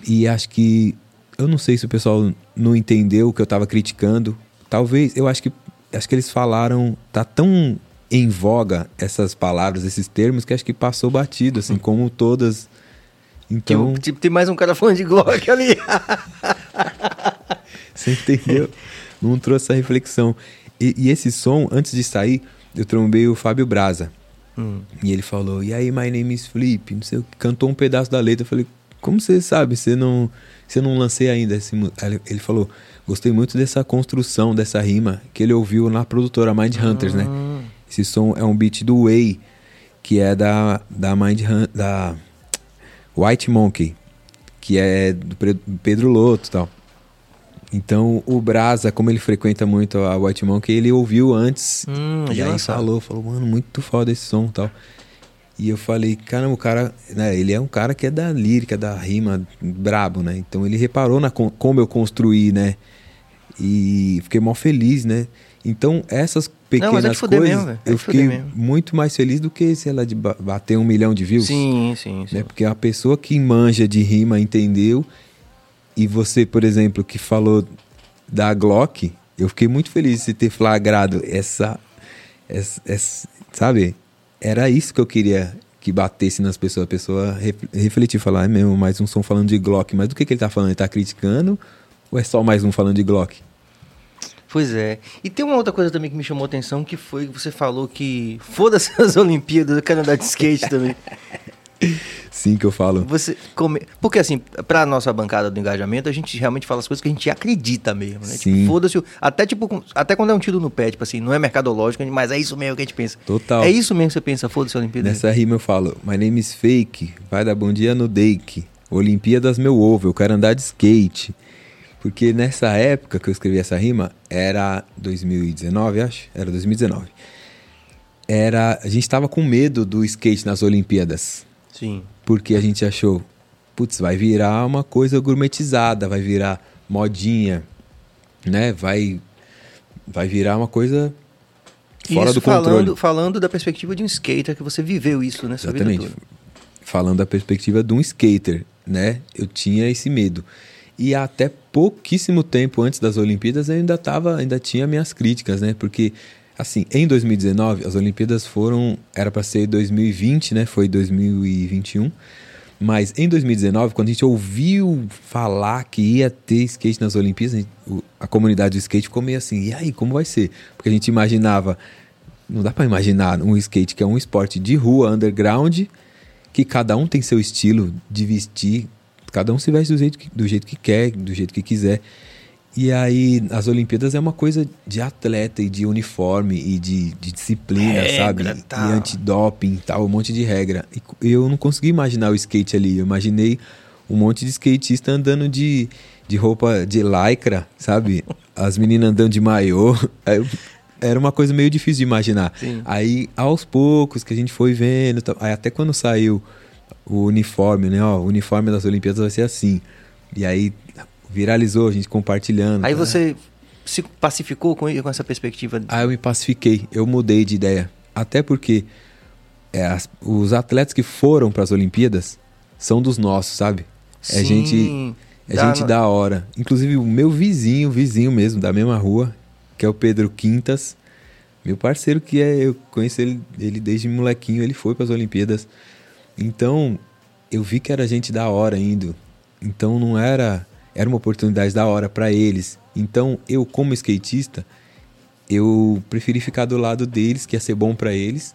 E acho que, eu não sei se o pessoal não entendeu o que eu tava criticando. Talvez, eu acho que, acho que eles falaram, tá tão em voga essas palavras, esses termos, que acho que passou batido, assim, como todas. Então, Tipo, tipo, tem mais um cara falando de Glock ali. Você entendeu? Não trouxe essa reflexão. E, e esse som, antes de sair, eu trombei o Fábio Braza. Hum. E ele falou, e aí, my name is Flip, não sei o que, cantou um pedaço da letra. Eu falei, como você sabe? Você não, você não lancei ainda esse mu-" Aí ele- Ele falou, gostei muito dessa construção, dessa rima, que ele ouviu na produtora Mind Hunters, né? Esse som é um beat do Way, que é da, da Mind da White Monkey, que é do Pedro Loto e tal. Então o Brasa, como ele frequenta muito a White Monkey, ele ouviu antes Hum, e aí falou, falou, mano, muito foda esse som e tal. E eu falei, caramba, o cara, né, ele é um cara que é da lírica, da rima, brabo, né? Então ele reparou na como eu construí, né? E fiquei mó feliz, né? Então essas pequenas mas é coisas, mesmo. É eu fiquei mesmo. muito mais feliz do que se ela de ba- bater um milhão de views. Sim, sim, sim. Né? Porque a pessoa que manja de rima entendeu. E você, por exemplo, que falou da Glock, eu fiquei muito feliz de ter flagrado essa, essa, essa- Sabe? Era isso que eu queria que batesse nas pessoas. A pessoa ref- refletir, falar, é mesmo, mais um som falando de Glock. Mas do que, que ele tá falando? Ele tá criticando? Ou é só mais um falando de Glock? Pois é. E tem uma outra coisa também que me chamou a atenção, que foi que você falou que foda-se as Olimpíadas, eu quero andar de skate também. Sim, que eu falo. Você come... Porque assim, pra nossa bancada do engajamento, a gente realmente fala as coisas que a gente acredita mesmo, né? Sim. Tipo, foda-se. o- Até, tipo, até quando é um tiro no pé, tipo assim, não é mercadológico, mas é isso mesmo que a gente pensa. Total. É isso mesmo que você pensa, foda-se a Olimpíada. Nessa rima eu falo, my name is fake, vai dar bom dia no Dake, Olimpíadas meu ovo, eu quero andar de skate. Porque nessa época que eu escrevi essa rima, era 2019, acho, era 2019. Era, a gente tava com medo do skate nas Olimpíadas, Sim. porque a gente achou, putz, vai virar uma coisa gourmetizada, vai virar modinha, né? Vai vai virar uma coisa fora isso do controle. falando, falando da perspectiva de um skater que você viveu isso, né? Exatamente. Falando da perspectiva de um skater, né? Eu tinha esse medo. E até pouquíssimo tempo antes das Olimpíadas eu ainda tava, ainda tinha minhas críticas, né? Porque assim, em 2019 as Olimpíadas foram era para ser 2020, né? Foi 2021. Mas em 2019, quando a gente ouviu falar que ia ter skate nas Olimpíadas, a, gente- a comunidade do skate ficou meio assim, e aí, como vai ser? Porque a gente imaginava, não dá para imaginar um skate que é um esporte de rua, underground, que cada um tem seu estilo de vestir, cada um se veste do jeito que, do jeito que quer, do jeito que quiser. E aí, as Olimpíadas é uma coisa de atleta e de uniforme e de, de disciplina, Regra, sabe? tal. E antidoping e tal, um monte de regra. E eu não consegui imaginar o skate ali. Eu imaginei um monte de skatista andando de, de roupa de lycra, sabe? As meninas andando de maiô. Era uma coisa meio difícil de imaginar. Sim. Aí, aos poucos que a gente foi vendo, aí até quando saiu o uniforme, né? Ó, o uniforme das Olimpíadas vai ser assim. E aí viralizou, a gente compartilhando. Aí tá? você se pacificou com, com essa perspectiva. Aí eu me pacifiquei, eu mudei de ideia. Até porque é, as- os atletas que foram para as Olimpíadas são dos nossos, sabe? É Sim, gente, é dá- gente da hora. Inclusive o meu vizinho, vizinho mesmo, da mesma rua, que é o Pedro Quintas, meu parceiro que é, eu conheço ele, ele desde molequinho, ele foi para as Olimpíadas. Então, eu vi que era gente da hora indo. Então não era, era uma oportunidade da hora para eles. Então, eu como skatista, eu preferi ficar do lado deles, que ia ser bom para eles,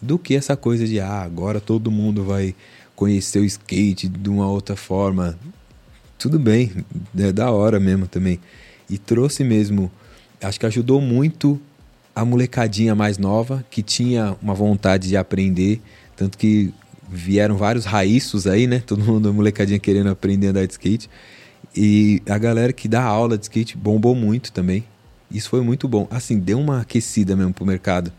do que essa coisa de ah, agora todo mundo vai conhecer o skate de uma outra forma. Tudo bem, é da hora mesmo também. E trouxe mesmo, acho que ajudou muito a molecadinha mais nova que tinha uma vontade de aprender, tanto que vieram vários raiços aí, né? Todo mundo, molecadinha querendo aprender a andar de skate. E a galera que dá aula de skate bombou muito também. Isso foi muito bom. Assim, deu uma aquecida mesmo pro mercado.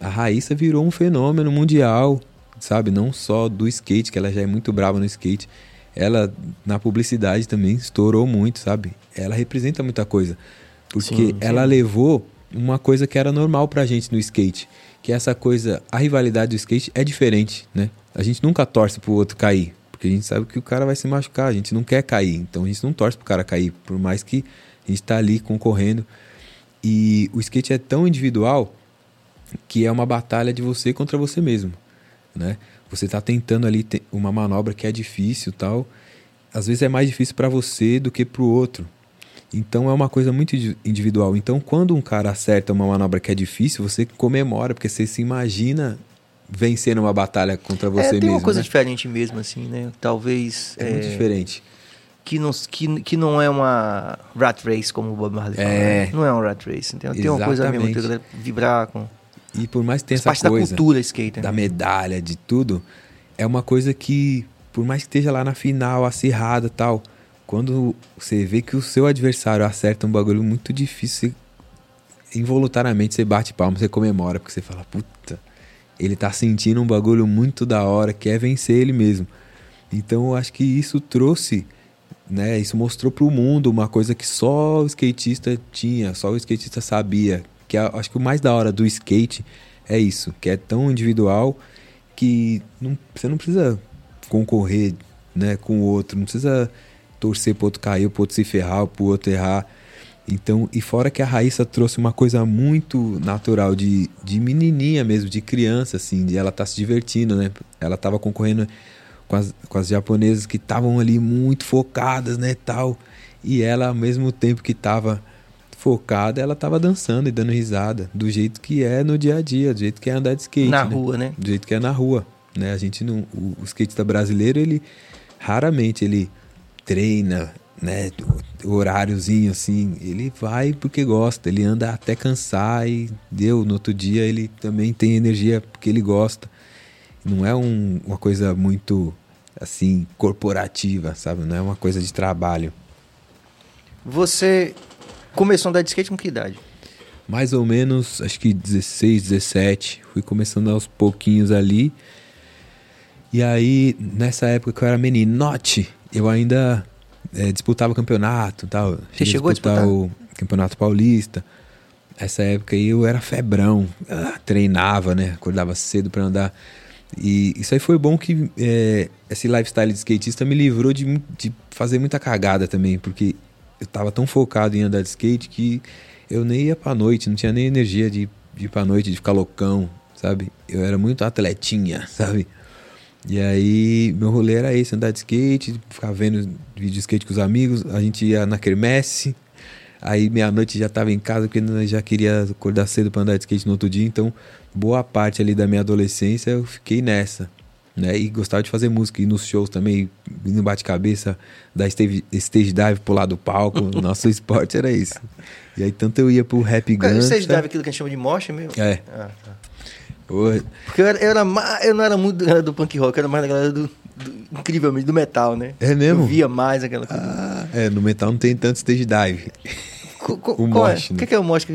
A Raíssa virou um fenômeno mundial, sabe? Não só do skate, que ela já é muito brava no skate. Ela, na publicidade também, estourou muito, sabe? Ela representa muita coisa. Porque Sim, sim. ela levou uma coisa que era normal pra gente no skate. Que é essa coisa, a rivalidade do skate é diferente, né? A gente nunca torce pro outro cair. Porque a gente sabe que o cara vai se machucar, a gente não quer cair. Então a gente não torce pro cara cair. Por mais que a gente tá ali concorrendo. E o skate é tão individual que é uma batalha de você contra você mesmo, né? Você tá tentando ali uma manobra que é difícil, tal. Às vezes é mais difícil para você do que para o outro. Então é uma coisa muito indi- individual. Então quando um cara acerta uma manobra que é difícil, você comemora porque você se imagina vencendo uma batalha contra você é, tem mesmo. uma coisa né? diferente mesmo, assim, né? Talvez. É muito diferente. Que não, que, que não é uma rat race, como o Bob Marley fala. É. né? Não é uma rat race. Tem, tem uma coisa mesmo, tem que vibrar com. E por mais que tenha Faz parte essa da coisa cultura skater. da né? medalha, de tudo, é uma coisa que, por mais que esteja lá na final, acirrada e tal, quando você vê que o seu adversário acerta um bagulho muito difícil, você, involuntariamente você bate palma, você comemora, porque você fala, puta, ele tá sentindo um bagulho muito da hora, quer vencer ele mesmo. Então eu acho que isso trouxe, né, isso mostrou pro mundo uma coisa que só o skatista tinha, só o skatista sabia, que é, acho que o mais da hora do skate é isso, que é tão individual que não, você não precisa concorrer, né, com o outro, não precisa torcer pro outro cair, pro outro se ferrar, pro outro errar. Então, e fora que a Raíssa trouxe uma coisa muito natural de, de menininha mesmo, de criança, assim, de ela tá se divertindo, né? Ela tava concorrendo com as, com as japonesas que estavam ali muito focadas, né, tal. E ela, ao mesmo tempo que tava focada, ela tava dançando e dando risada, do jeito que é no dia a dia, do jeito que é andar de skate. Na né? rua, né? do jeito que é na rua, né? A gente não, o, o skatista brasileiro ele raramente ele treina, né? Horáriozinho assim, ele vai porque gosta, ele anda até cansar e deu no outro dia ele também tem energia porque ele gosta. Não é um- uma coisa muito assim corporativa, sabe? Não é uma coisa de trabalho. Você começou a andar de skate com que idade? mais ou menos, acho que 16, 17. Fui começando aos pouquinhos ali. E aí, nessa época que eu era meninote, eu ainda eh, disputava campeonato tal. Cheguei chegou a disputar disputar? o Campeonato Paulista. essa época aí eu era febrão, ah, treinava, né? Acordava cedo para andar. E isso aí foi bom que é, esse lifestyle de skatista me livrou de, de fazer muita cagada também, porque eu tava tão focado em andar de skate que eu nem ia pra noite, não tinha nem energia de, de ir pra noite, de ficar loucão, sabe? Eu era muito atletinha, sabe? E aí, meu rolê era esse, andar de skate, ficar vendo vídeo de skate com os amigos, a gente ia na quermesse, aí meia-noite já tava em casa, porque já queria acordar cedo para andar de skate no outro dia, então boa parte ali da minha adolescência eu fiquei nessa, né? E gostava de fazer música, e nos shows também, no bate-cabeça, da stage, stage dive pular do palco, nosso esporte era isso. E aí tanto eu ia pro rap gun. Stage dive é aquilo que a gente chama de mocha mesmo? É. Ah, tá. Porque eu, era, eu, era ma- eu não era muito galera do punk rock, eu era mais da galera do, do- incrivelmente, do metal, né? É mesmo? Eu via mais aquela coisa. Ah, é, no metal não tem tanto stage dive. Co- co- o é? mosh, O né? que que é o mosh?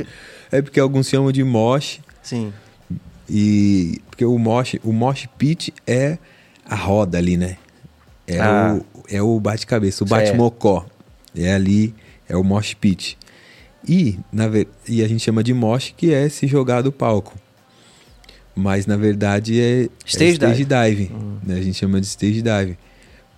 É porque alguns chamam de mosh, Sim. e porque o mosh, o mosh pit é a roda ali, né? É Ah. o é o bate-cabeça, o bate-mocó. É ali, é o mosh pit. E, na e a gente chama de mosh, que é se jogar do palco. Mas na verdade é é Stage stage dive. dive. né? A gente chama de stage dive.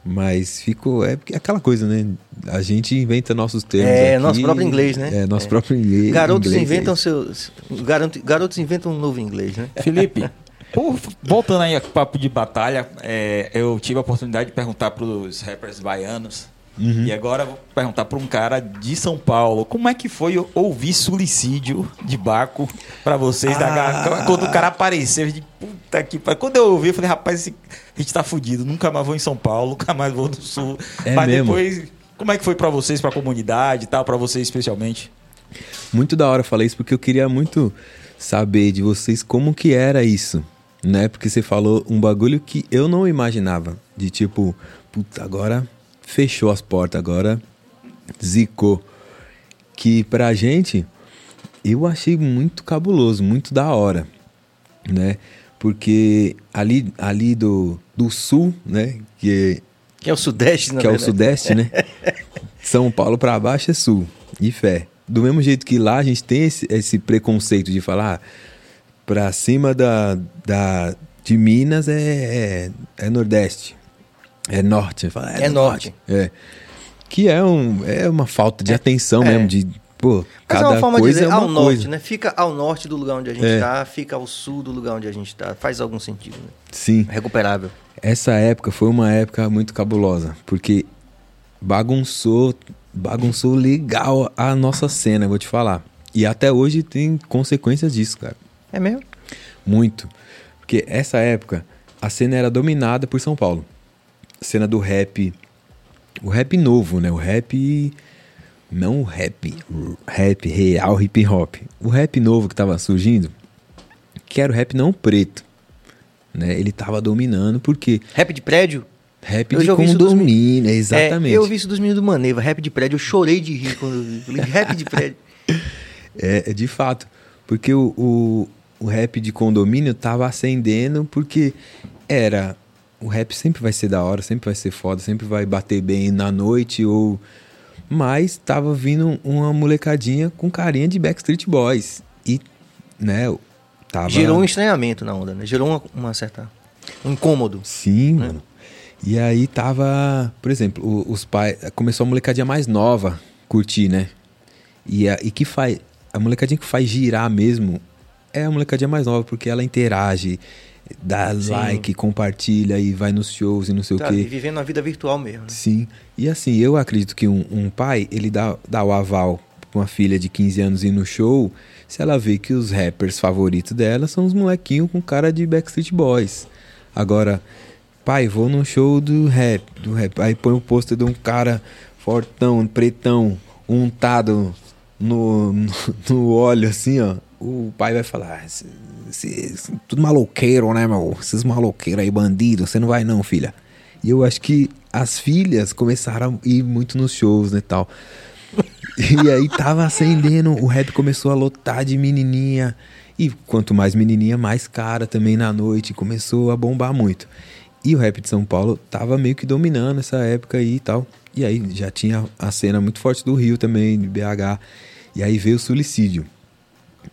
Mas ficou. É porque é aquela coisa, né? A gente inventa nossos termos. É, aqui, nosso próprio inglês, né? É, nosso É. próprio inglês. Garotos inglês, inventam é. seus. Garoto, garotos inventam um novo inglês, né? Felipe, por- voltando aí ao papo de batalha, é, eu tive a oportunidade de perguntar para os rappers baianos. E agora vou perguntar para um cara de São Paulo. Como é que foi ouvir suicídio de Baco para vocês? da ga- quando o cara apareceu, eu disse, puta que pariu. Quando eu ouvi, eu falei, rapaz, esse- a gente tá fudido. Nunca mais vou em São Paulo, nunca mais vou no Sul. É Mas mesmo? depois, como é que foi para vocês, para a comunidade e tal, para vocês especialmente? Muito da hora falar isso porque eu queria muito saber de vocês como que era isso, né? Porque você falou um bagulho que eu não imaginava, de tipo, puta, agora fechou as portas, agora zicou. Que pra gente eu achei muito cabuloso, muito da hora, né? Porque ali ali do, do sul, né, que Que é o Sudeste, na que é o verdade. sudeste, né? São Paulo pra baixo é sul. E fé. Do mesmo jeito que lá a gente tem esse, esse preconceito de falar ah, pra cima da, da, de Minas é, é, é nordeste. É norte. Fala, É do norte. É. Que é, um, é uma falta de atenção é. mesmo, de, pô, Mas cada é uma forma de coisa dizer é ao norte, coisa. né? Fica ao norte do lugar onde a gente É. está, fica ao sul do lugar onde a gente está. Faz algum sentido, né? Sim. Recuperável. Essa época foi uma época muito cabulosa, porque bagunçou, bagunçou legal a nossa cena, vou te falar. E até hoje tem consequências disso, cara. É mesmo? Muito. Porque essa época a cena era dominada por São Paulo. Cena do rap, o rap novo, né? O rap não o rap, rap real, hip hop. O rap novo que tava surgindo, que era o rap não preto, né? Ele tava dominando porque Rap de prédio? Rap Eu de dos condomínio, exatamente. É, eu ouvi isso dos meninos do Maneva, rap de prédio. Eu chorei de rir quando eu vi. Rap de prédio. É, é de fato. Porque o, o, o rap de condomínio tava ascendendo porque era. O rap sempre vai ser da hora, sempre vai ser foda, sempre vai bater bem na noite ou. Mas tava vindo uma molecadinha com carinha de Backstreet Boys. E, né, tava. Gerou um estranhamento na onda, né? Gerou uma, uma certa. Um incômodo. Sim, né? mano. E aí tava, por exemplo, os pais. Começou a molecadinha mais nova curtir, né? E, a, e que faz. A molecadinha que faz girar mesmo é a molecadinha mais nova, porque ela interage, dá Sim. like, compartilha e vai nos shows e não sei Tá, o quê. vivendo a vida virtual mesmo. né? Sim. E assim, eu acredito que um, um pai, ele dá, dá o aval pra uma filha de 15 anos ir no show se ela vê que os rappers favoritos dela são os molequinhos com cara de Backstreet Boys. Agora, pai, vou num show do rap, do rap. Aí põe o pôster de um cara fortão, pretão, untado no, no, no óleo, assim, ó. O pai vai falar, "Ah, tudo maloqueiro, né, meu? Esses maloqueiros aí, bandido, você não vai não, filha. E eu acho que as filhas começaram a ir muito nos shows, né, tal. E aí tava acendendo, o rap começou a lotar de menininha. E quanto mais menininha, mais cara também na noite. Começou a bombar muito. E o rap de São Paulo tava meio que dominando essa época aí e tal. E aí já tinha a cena muito forte do Rio também, de BH. E aí veio o suicídio.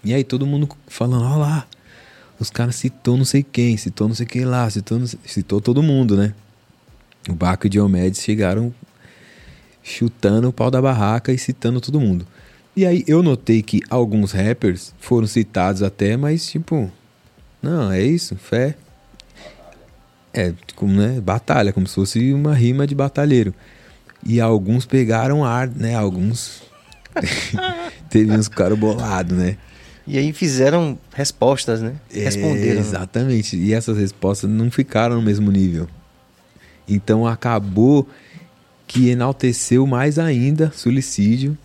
E aí todo mundo falando, olha lá, os caras citou não sei quem, citou não sei quem lá, citou, citou todo mundo, né? O Baco e o Diomedes chegaram chutando o pau da barraca e citando todo mundo. E aí eu notei que alguns rappers foram citados até, mas tipo, não, é isso, fé. É, como, né, batalha, como se fosse uma rima de batalheiro. E alguns pegaram ar, né, alguns teve uns caras bolados, né? E aí fizeram respostas, né? Responderam. É, exatamente. E essas respostas não ficaram no mesmo nível. Então acabou que enalteceu mais ainda suicídio,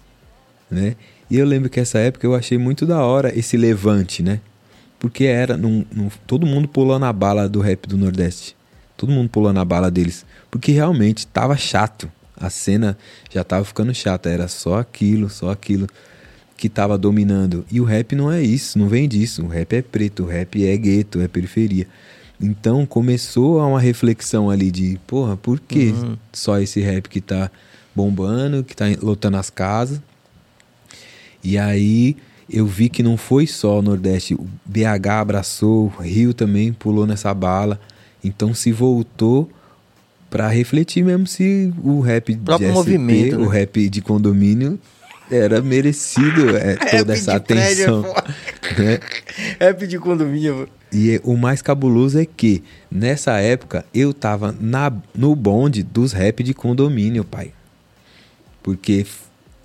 né? E eu lembro que essa época eu achei muito da hora esse levante, né? Porque era num, num, todo mundo pulando a bala do rap do Nordeste. Todo mundo pulando a bala deles. Porque realmente tava chato. A cena já tava ficando chata. Era só aquilo, só aquilo que tava dominando. E o rap não é isso, não vem disso. O rap é preto, o rap é gueto, é periferia. Então começou uma reflexão ali de, porra, por que uhum. só esse rap que tá bombando, que tá lotando as casas? E aí eu vi que não foi só o Nordeste, o BH abraçou, o Rio também pulou nessa bala. Então se voltou para refletir mesmo se o rap de SP, movimento, né? o rap de condomínio era merecido é, toda essa atenção. Prédio, né? Rap de condomínio. E o mais cabuloso é que, nessa época, eu tava na, no bonde dos rap de condomínio, pai. Porque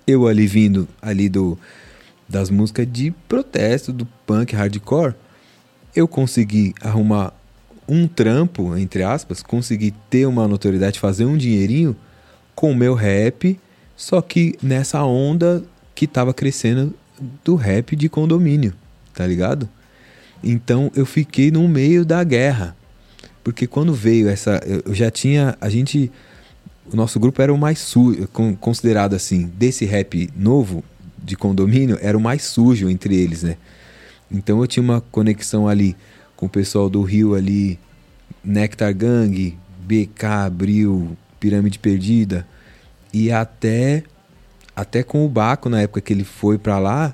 eu ali vindo ali do das músicas de protesto, do punk hardcore, eu consegui arrumar um trampo, entre aspas, consegui ter uma notoriedade, fazer um dinheirinho com o meu rap, só que nessa onda que tava crescendo do rap de condomínio, tá ligado? Então eu fiquei no meio da guerra. Porque quando veio essa. Eu já tinha. A gente. O nosso grupo era o mais sujo, considerado assim, desse rap novo, de condomínio, era o mais sujo entre eles, né? Então eu tinha uma conexão ali com o pessoal do Rio ali, Nectar Gang, BK, Abril, Pirâmide Perdida, e até até com o Baco na época que ele foi para lá,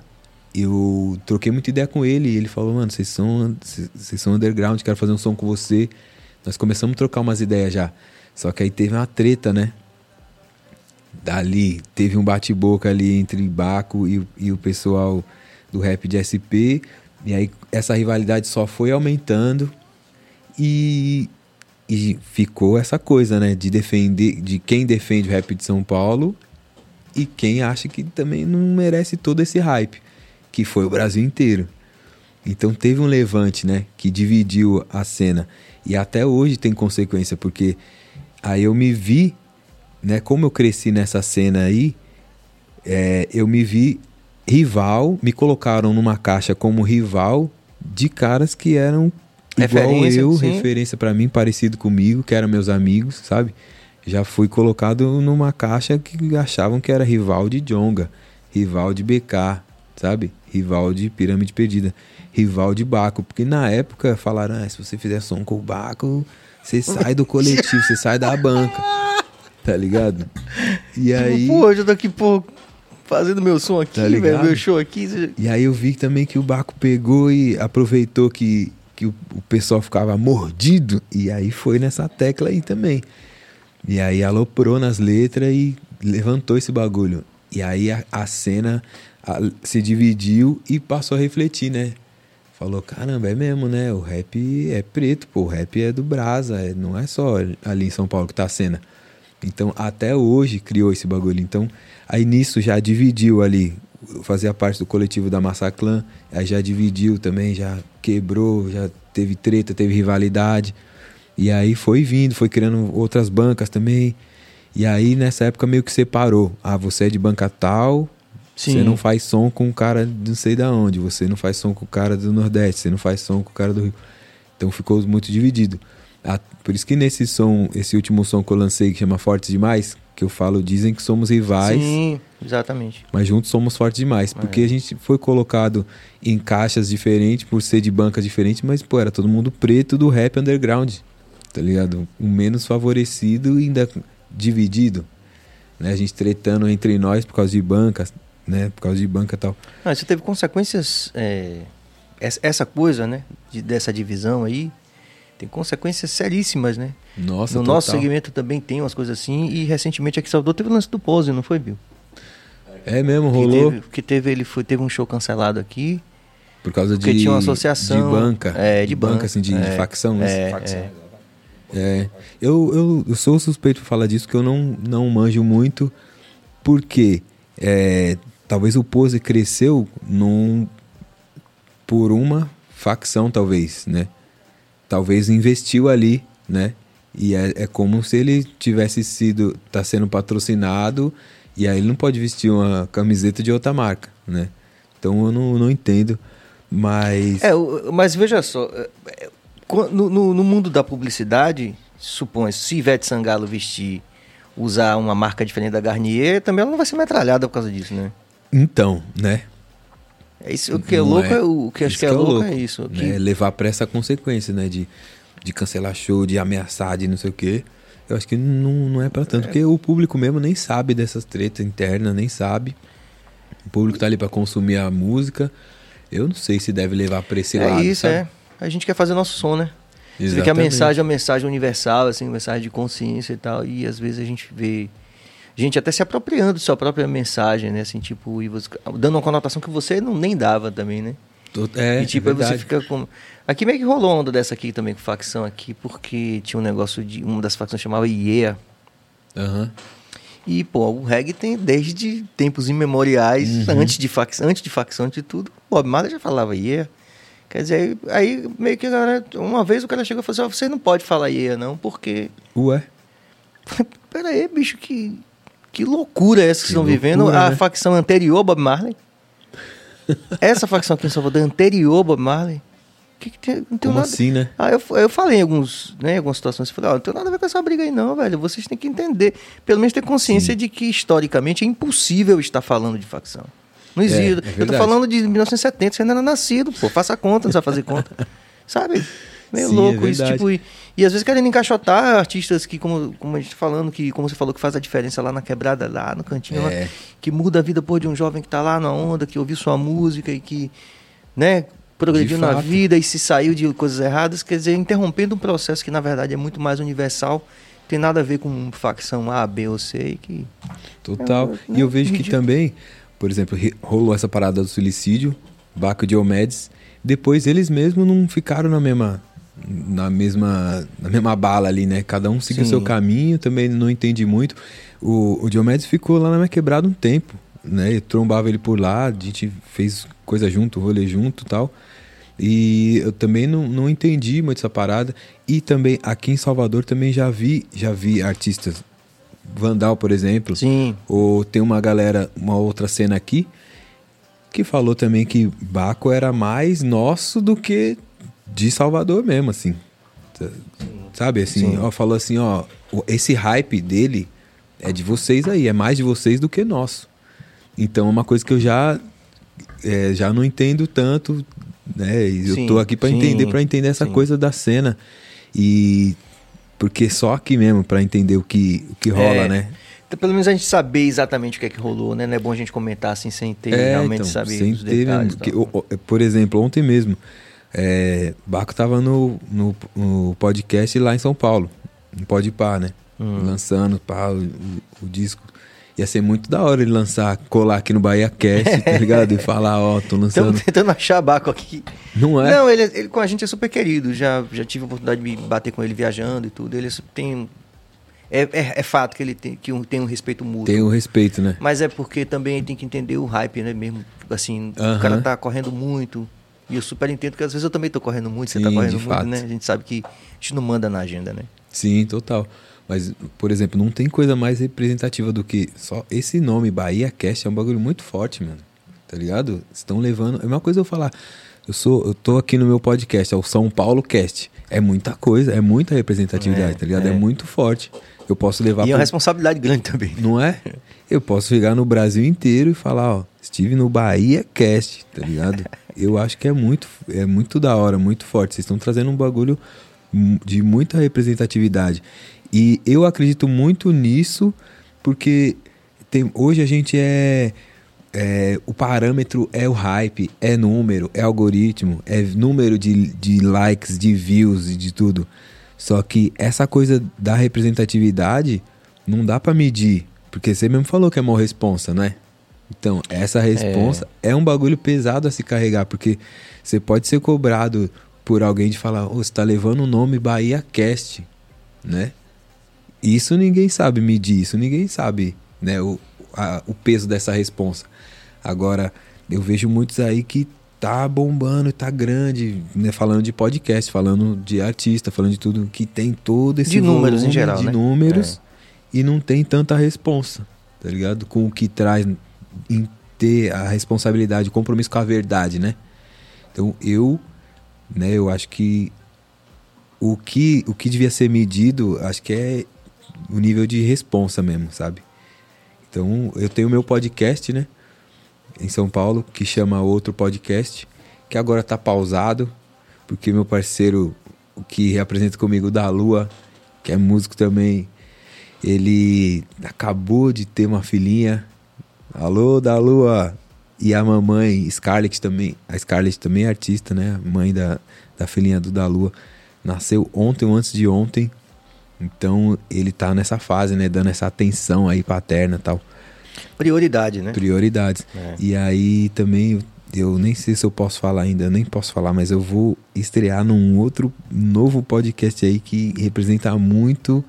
eu troquei muita ideia com ele e ele falou, mano, vocês são, vocês são underground, quero fazer um som com você. Nós começamos a trocar umas ideias já. Só que aí teve uma treta, né? Dali, teve um bate-boca ali entre Baco e, e o pessoal do rap de SP. E aí essa rivalidade só foi aumentando e, e ficou essa coisa, né? De defender, de quem defende o rap de São Paulo e quem acha que também não merece todo esse hype que foi o Brasil inteiro. Então teve um levante, né, que dividiu a cena e até hoje tem consequência porque aí eu me vi, né, como eu cresci nessa cena aí, é, eu me vi rival, me colocaram numa caixa como rival de caras que eram igual eu, sim. referência para mim, parecido comigo, que eram meus amigos, sabe? Já fui colocado numa caixa que achavam que era rival de Jonga, rival de BK, sabe? rival de Pirâmide Perdida, rival de Baco, porque na época falaram, ah, se você fizer som com o Baco, você sai do coletivo, você sai da banca, tá ligado? E aí... Pô, eu tô aqui, pô, fazendo meu som aqui, tá velho, meu show aqui. E aí eu vi também que o Baco pegou e aproveitou que, que o, o pessoal ficava mordido, e aí foi nessa tecla aí também. E aí aloprou nas letras e levantou esse bagulho. E aí a, a cena a, se dividiu e passou a refletir, né? Falou, caramba, é mesmo, né? O rap é preto, pô, o rap é do Brasa, é, não é só ali em São Paulo que tá a cena. Então, até hoje criou esse bagulho. Então, aí nisso já dividiu ali, fazia parte do coletivo da Massaclan, aí já dividiu também, já quebrou, já teve treta, teve rivalidade. E aí foi vindo, foi criando outras bancas também. E aí nessa época meio que separou. Ah, você é de banca tal, Sim. Você não faz som com o cara de não sei da onde, você não faz som com o cara do Nordeste, você não faz som com o cara do Rio. Então ficou muito dividido. Por isso que nesse som, esse último som que eu lancei, que chama Fortes Demais, que eu falo, dizem que somos rivais. Sim, exatamente. Mas juntos somos fortes demais. Porque é. a gente foi colocado em caixas diferentes, por ser de bancas diferentes, mas, pô, era todo mundo preto do rap underground. Tá ligado? O menos favorecido e ainda dividido. Né? A gente tretando entre nós por causa de bancas, né? Por causa de banca e tal. Ah, isso teve consequências. é, essa, coisa, né? de- dessa divisão aí. Tem consequências seríssimas, né? Nossa, no total. nosso segmento também tem umas coisas assim. E recentemente aqui em Salvador teve o lance do Pose, não foi, Bill? É mesmo, Que rolou teve, que teve, ele foi, teve um show cancelado aqui. por causa Porque de, tinha uma associação. de banca. É, de banca, assim, de, de é, facção. né? é, Facção. é. É, eu, eu, eu sou suspeito de falar disso, que eu não, não manjo muito, porque é, talvez o Pose cresceu num, por uma facção, talvez, né? Talvez investiu ali, né? E é, é como se ele tivesse sido, tá sendo patrocinado, e aí ele não pode vestir uma camiseta de outra marca, né? Então eu não, não entendo, mas... É, mas veja só, é, é, no, no- no mundo da publicidade, supõe, se Ivete Sangalo vestir, usar uma marca diferente da Garnier, também ela não vai ser metralhada por causa disso, né? Então, né? É isso, o que é louco é. é, o que acho Isso que é, louco, é isso. que- né? Levar pra essa consequência, né? De, de cancelar show, de ameaçar, de não sei o quê. Eu acho que não, não é pra tanto, porque o público mesmo nem sabe dessas tretas internas, nem sabe. O público tá ali pra consumir a música. Eu não sei se deve levar pra esse é lado. isso, sabe? é. A gente quer fazer nosso som, né? Você vê que a Exatamente. mensagem é uma mensagem universal, assim, uma mensagem de consciência e tal, e às vezes a gente vê gente até se apropriando de sua própria mensagem, né? Assim, tipo, e você- dando uma conotação que você não nem dava também, né? É, e tipo, é aí você fica com. Aqui meio que rolou onda dessa aqui também, com facção aqui, porque tinha um negócio de. Uma das facções chamava IEA. Aham. E, pô, o reggae tem desde tempos imemoriais, Uhum. antes, de facção, antes de facção, antes de tudo. Bob Marley já falava IEA. Quer dizer, aí, aí meio que galera. Uma vez o cara chegou e falou assim: ó, você não pode falar IEA, não, porque. Ué, Pera aí, bicho, que. Que loucura é essa que, Que estão vivendo? loucura, A né? facção anterior Bob Marley. Essa facção aqui em Salvador, anterior ao Bob Marley. Que que tem, não tem como nada, assim, né? Aí eu, eu falei em alguns, né, em algumas situações, eu falei, ó, não tem nada a ver com essa briga aí não, velho. Vocês têm que entender, pelo menos ter consciência de que historicamente é impossível estar falando de facção. Não existe. é eu tô falando de 1970, você ainda não era nascido, pô. Faça conta, não sabe fazer conta. Sabe? Meio Sim, é louco isso, verdade. tipo, e, e às vezes querendo encaixotar artistas que, como, como a gente tá falando, que, como você falou, que faz a diferença lá na quebrada, lá no cantinho, lá, É. que muda a vida pô, de um jovem que tá lá na onda, que ouviu sua música e que, né, progrediu De na fato. vida e se saiu de coisas erradas, quer dizer, interrompendo um processo que na verdade é muito mais universal, tem nada a ver com facção A, B ou C, e que Total. É, E eu vejo que também, por exemplo, rolou essa parada do suicídio, Baco e Diomedes. Depois eles mesmos não ficaram na mesma na mesma na mesma bala ali, né? Cada um seguiu Sim. seu caminho, também não entendi muito. O, o Diomedes ficou lá na minha quebrada um tempo, né? Eu trombava ele por lá, a gente fez coisa junto, rolê junto, e tal. E eu também não, não entendi muito essa parada. E também aqui em Salvador também já vi, já vi artistas Vandal, por exemplo, sim, ou tem uma galera, uma outra cena aqui, que falou também que Baco era mais nosso do que de Salvador mesmo, assim. Sa- Sabe, assim, Sim. ó, falou assim, ó, esse hype dele é de vocês aí, é mais de vocês do que nosso. Então é uma coisa que eu já é, já não entendo tanto, né? E eu Sim, tô aqui sim, entender, para entender essa sim. coisa da cena. E porque só aqui mesmo pra entender o que o que rola, É. né? Então, pelo menos a gente saber exatamente o que é que rolou, né? Não é bom a gente comentar assim sem ter realmente saber É, então, sem os ter, detalhes. porque, por exemplo, ontem mesmo, é, Baco tava no, no, no podcast lá em São Paulo, no Pode Par, né? Hum. Lançando pá, o, o- o disco. Ia ser muito da hora ele lançar, colar aqui no Bahia Cast, tá ligado? E falar, ó, tô lançando. Estamos tentando achar Baco aqui. Não é? Não, ele, ele com a gente é super querido. Já, já tive a oportunidade de me bater com ele viajando e tudo. Ele tem. É, é, é fato que ele tem, que um, tem um respeito mútuo. Tem o respeito, né? Mas é porque também tem que entender o hype, né? Mesmo assim, Aham. o cara tá correndo muito. E eu super entendo que às vezes eu também tô correndo muito, você tá Sim, correndo muito, fato. né? A gente sabe que a gente não manda na agenda, né? Sim, total. Mas, por exemplo, não tem coisa mais representativa do que só esse nome, Bahia Cast, é um bagulho muito forte, mano. Tá ligado? Estão levando. É uma coisa eu falar. Eu sou, eu tô aqui no meu podcast, é o São Paulo Cast. É muita coisa, é muita representatividade, É, tá ligado? É. é. muito forte. Eu posso levar E é pro- uma responsabilidade grande também. Não é? Eu posso chegar no Brasil inteiro e falar, ó, estive no Bahia Cast, tá ligado? Eu acho que é muito, é muito da hora, muito forte. Vocês estão trazendo um bagulho de muita representatividade. E eu acredito muito nisso, porque tem, hoje a gente é, é, o parâmetro é o hype, é número, é algoritmo, é número de, de likes, de views e de tudo. Só que essa coisa da representatividade não dá para medir, porque você mesmo falou que é mó responsa, né? Então, essa responsa é. é. um bagulho pesado a se carregar, porque você pode ser cobrado por alguém de falar, oh, você tá levando o nome Bahia Cast, né? Isso ninguém sabe medir, isso ninguém sabe, né? O, a, o peso dessa responsa. Agora, eu vejo muitos aí que tá bombando, tá grande, né? Falando de podcast, falando de artista, falando de tudo, que tem todo esse de números em geral, de né? números é. e não tem tanta responsa, tá ligado? Com o que traz em ter a responsabilidade, o compromisso com a verdade, né? Então eu, né, eu acho que o que o que devia ser medido, acho que é o nível de responsa mesmo, sabe? Então eu tenho meu podcast, né? em São Paulo, que chama Outro Podcast, que agora está pausado, porque meu parceiro, o que representa comigo da Lua, que é músico também, ele acabou de ter uma filhinha. Alô, da Lua! E a mamãe, Scarlett também, a Scarlett também é artista, né? Mãe da, da filhinha do da Lua. Nasceu ontem ou antes de ontem. Então ele tá nessa fase, né? Dando essa atenção aí paterna e tal. Prioridade, né? Prioridades. É. E aí também eu nem sei se eu posso falar ainda, nem posso falar, mas eu vou estrear num outro novo podcast aí que representa muito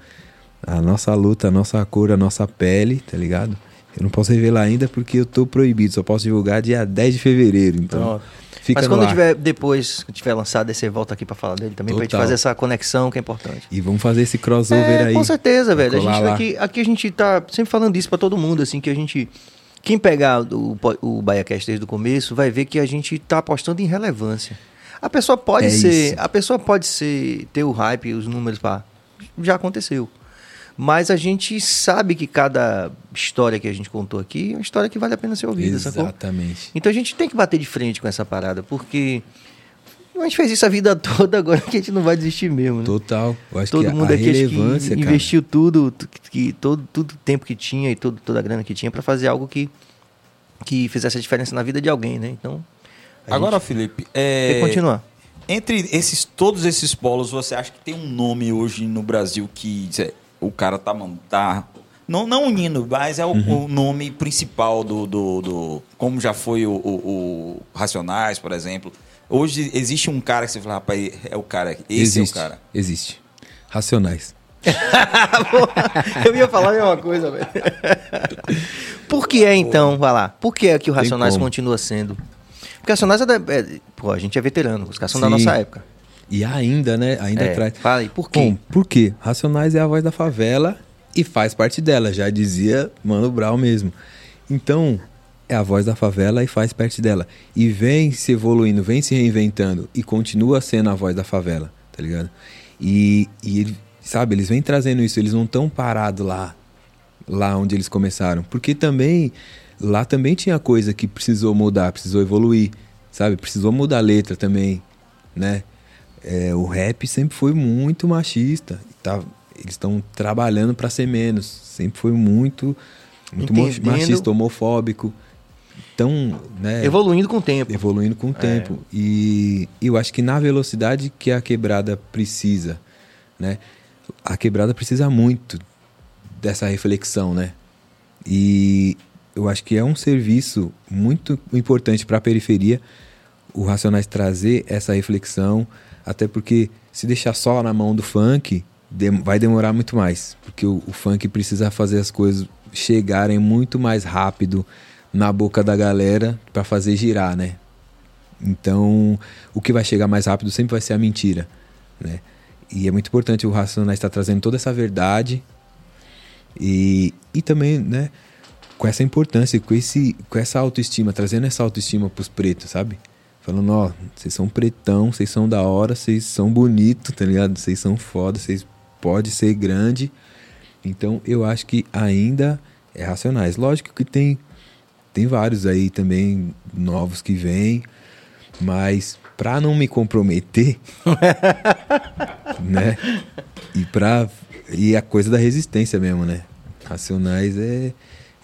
a nossa luta, a nossa cor, a nossa pele, tá ligado? Eu não posso revelar ainda porque eu tô proibido, só posso divulgar dia 10 de fevereiro, então... Fica Mas quando tiver depois, tiver lançado, aí você volta aqui para falar dele também, pra gente fazer essa conexão que é importante. E vamos fazer esse crossover é, aí. Com certeza, velho. A gente, aqui, aqui a gente tá sempre falando isso para todo mundo, assim, que a gente. Quem pegar o, o BaiaCast desde o começo vai ver que a gente tá apostando em relevância. A pessoa pode é ser. Isso. A pessoa pode ser. ter o hype, os números para. Já aconteceu. Mas a gente sabe que cada história que a gente contou aqui é uma história que vale a pena ser ouvida, Exatamente. Sacou? Então a gente tem que bater de frente com essa parada, porque a gente fez isso a vida toda, agora que a gente não vai desistir mesmo. Né? Total. Eu acho todo que mundo a aqui relevância, que investiu tudo, que, todo, todo o tempo que tinha e todo, toda a grana que tinha para fazer algo que, que fizesse a diferença na vida de alguém, né? Então. Agora, Felipe, é... tem que continuar. Entre esses, todos esses polos, você acha que tem um nome hoje no Brasil que o cara tá, tá não, não unindo, mas é o, uhum. o nome principal do, do, do, Como já foi o, o, o, Racionais, por exemplo. Hoje existe um cara que você fala, rapaz, é o cara. Esse existe, é o cara. Existe. Racionais. Eu ia falar a mesma coisa, velho. Por que é então, vai lá? Por que é que o Racionais continua sendo? Porque Racionais é, da, é, Pô, a gente é veterano, os caras são Sim. da nossa época. E ainda, né? Ainda é, traz. Fala aí, por quê? Bom, por quê? Racionais é a voz da favela e faz parte dela, já dizia Mano Brown mesmo. Então, é a voz da favela e faz parte dela. E vem se evoluindo, vem se reinventando e continua sendo a voz da favela, tá ligado? E, e ele, sabe, eles vêm trazendo isso, eles não estão parados lá, lá onde eles começaram. Porque também, lá também tinha coisa que precisou mudar, precisou evoluir, sabe? Precisou mudar a letra também, né? É, o rap sempre foi muito machista. Tá, eles estão trabalhando para ser menos. Sempre foi muito, muito machista, homofóbico. Então, né, evoluindo com o tempo. Evoluindo com o é. tempo. E eu acho que na velocidade que a quebrada precisa, né? A quebrada precisa muito dessa reflexão, né? E eu acho que é um serviço muito importante para a periferia o Racionais trazer essa reflexão, até porque se deixar só na mão do funk, vai demorar muito mais. Porque o, o funk precisa fazer as coisas chegarem muito mais rápido na boca da galera para fazer girar, né? Então, o que vai chegar mais rápido sempre vai ser a mentira, né? E é muito importante o Racionais estar trazendo toda essa verdade e, e também, né, com essa importância, com, esse, com essa autoestima, trazendo essa autoestima para os pretos, sabe? Falando, ó, vocês são pretão, vocês são da hora, vocês são bonito, tá ligado? Vocês são foda, vocês pode ser grande. Então eu acho que ainda é racionais. Lógico que tem tem vários aí também novos que vêm, mas para não me comprometer, né? E para e a coisa da resistência mesmo, né? Racionais é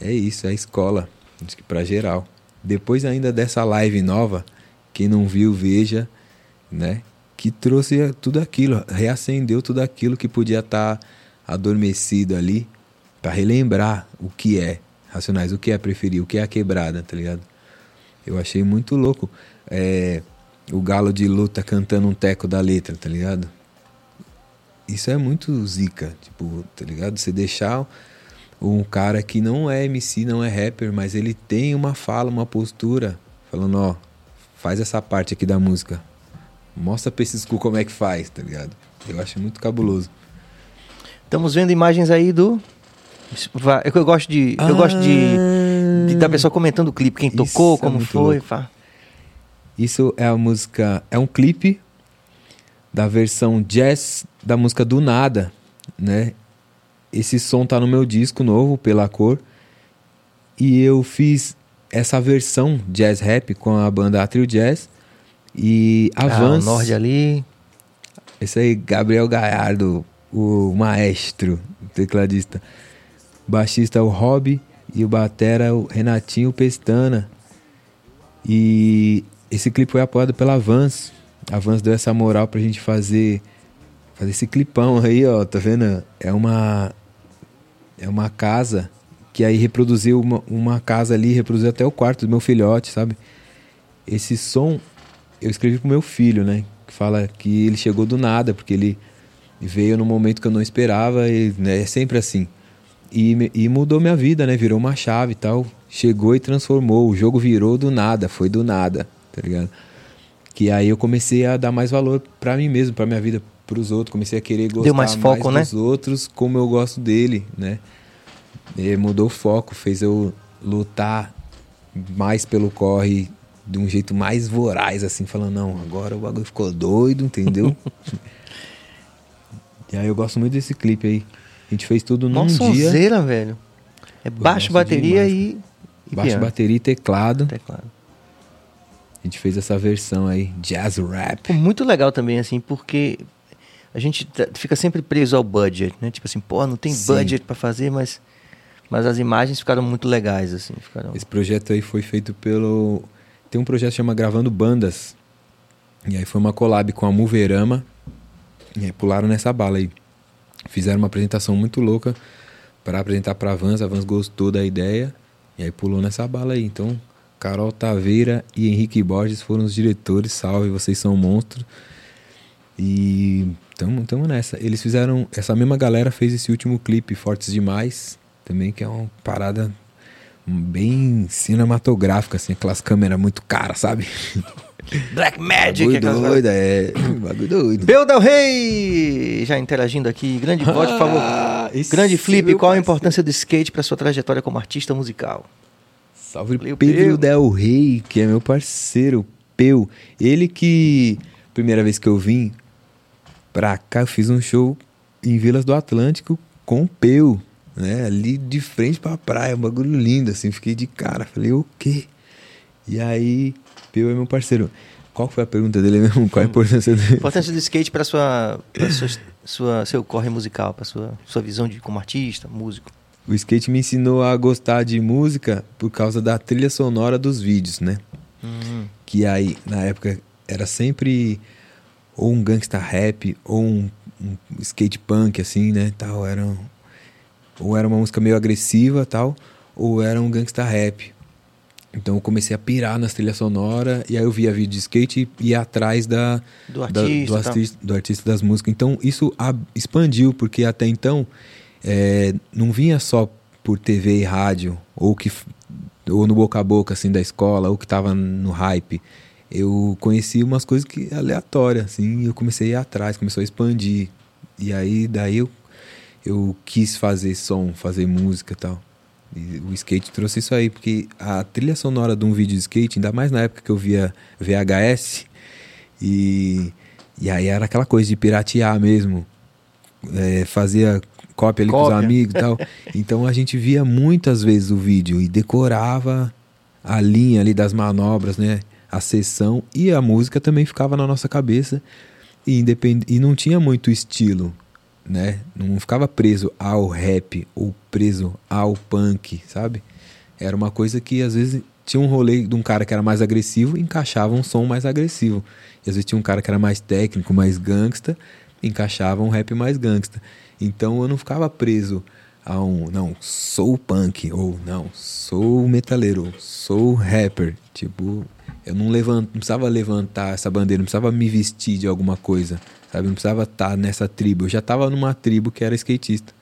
é isso, é a escola. Acho que pra geral. Depois ainda dessa live nova, quem não viu, veja, né? Que trouxe tudo aquilo, reacendeu tudo aquilo que podia estar tá adormecido ali, para relembrar o que é Racionais, o que é preferir, o que é a quebrada, tá ligado? Eu achei muito louco. É, o galo de luta cantando um teco da letra, tá ligado? Isso é muito zica, tipo, tá ligado? Você deixar um cara que não é MC, não é rapper, mas ele tem uma fala, uma postura, falando, ó, faz essa parte aqui da música. Mostra pra esses cu como é que faz, tá ligado? Eu acho muito cabuloso. Estamos vendo imagens aí do. É eu gosto de. Ah, eu gosto de, de da pessoa comentando o clipe, quem tocou, é como é foi. Isso é a música. É um clipe da versão jazz da música do Nada, né? Esse som tá no meu disco novo, pela cor. E eu fiz essa versão jazz rap com a banda Atrio Jazz e Avance. Ah, o Nord ali. Esse aí, Gabriel Gallardo, o maestro, tecladista. Baixista o Rob e o batera o Renatinho Pestana. E esse clipe foi apoiado pela Vans. A Vans deu essa moral pra gente fazer fazer esse clipão aí, ó, tá vendo? É uma é uma casa que aí reproduziu uma, uma casa ali, reproduziu até o quarto do meu filhote, sabe? Esse som eu escrevi pro meu filho, né? Que fala que ele chegou do nada, porque ele veio no momento que eu não esperava e né, é sempre assim. E, e mudou minha vida, né? Virou uma chave e tal. Chegou e transformou. O jogo virou do nada, foi do nada, tá ligado? Que aí eu comecei a dar mais valor para mim mesmo, para minha vida, para os outros. Comecei a querer gostar Deu mais, foco, mais né? dos outros como eu gosto dele, né? E mudou o foco, fez eu lutar mais pelo corre de um jeito mais voraz, assim, falando, não, agora o bagulho ficou doido, entendeu? e aí eu gosto muito desse clipe aí. A gente fez tudo num Nossa, dia. Sonzeira, velho. É baixo, bateria demais, e, e. Baixo, piano. bateria e teclado. Teclado. A gente fez essa versão aí, jazz rap. Muito legal também, assim, porque a gente fica sempre preso ao budget, né? Tipo assim, pô, não tem Sim. budget para fazer, mas, mas as imagens ficaram muito legais, assim. Ficaram... Esse projeto aí foi feito pelo. Tem um projeto que chama Gravando Bandas. E aí foi uma collab com a Moverama. E aí pularam nessa bala aí. Fizeram uma apresentação muito louca para apresentar para a Vans. A Vans gostou da ideia e aí pulou nessa bala aí. Então, Carol Taveira e Henrique Borges foram os diretores. Salve, vocês são monstros. E tamo, tamo nessa. Eles fizeram. Essa mesma galera fez esse último clipe, Fortes Demais, também, que é uma parada bem cinematográfica, assim, aquelas câmeras muito caras, sabe? Black Magic. Bagulho doido, é. Bagulho doido. Bel Del Rey! Já interagindo aqui. Grande voz, por favor. Ah, Grande Flip, qual a importância do skate para sua trajetória como artista musical? Salve Valeu, Pedro Peu. Del Rey, que é meu parceiro, Peu. Ele que, primeira vez que eu vim pra cá, eu fiz um show em Vilas do Atlântico com o Peu, né? Ali de frente pra praia, um bagulho lindo, assim. Fiquei de cara, falei, o quê? E aí Peu é meu parceiro. Qual foi a pergunta dele mesmo? Qual a importância dele? importância do skate para sua, pra sua, sua, seu corre musical, para sua, sua visão de como artista, músico? O skate me ensinou a gostar de música por causa da trilha sonora dos vídeos, né? Uhum. Que aí, na época, era sempre ou um gangsta rap ou um, um skate punk, assim, né? Tal, era, ou era uma música meio agressiva, tal, ou era um gangsta rap. Então eu comecei a pirar nas trilhas sonoras e aí eu via vídeo de skate e ia atrás da, do, artista, da, do, artista, do, artista, das músicas. Então isso expandiu, porque até então é, não vinha só por TV e rádio, ou, que, ou no boca a boca assim, da escola, ou que tava no hype. Eu conheci umas coisas que aleatórias, assim, e eu comecei a ir atrás, começou a expandir. E aí daí eu, eu quis fazer som, fazer música e tal. E o skate trouxe isso aí, porque a trilha sonora de um vídeo de skate, ainda mais na época que eu via VHS, e, e aí era aquela coisa de piratear mesmo, é, fazia cópia ali cópia. com os amigos e tal. Então a gente via muitas vezes o vídeo e decorava a linha ali das manobras, né? A sessão e a música também ficava na nossa cabeça e, independ... e não tinha muito estilo né? Não ficava preso ao rap ou preso ao punk, sabe? era uma coisa que às vezes tinha um rolê de um cara que era mais agressivo encaixava um som mais agressivo. E às vezes tinha um cara que era mais técnico, mais gangsta, encaixava um rap mais gangsta. Então eu não ficava preso a um, não, sou punk, ou não, sou metaleiro, sou rapper. Tipo, eu não, levant, não precisava levantar essa bandeira, não precisava me vestir de alguma coisa, sabe? Não precisava estar nessa tribo. Eu já estava numa tribo que era skatista.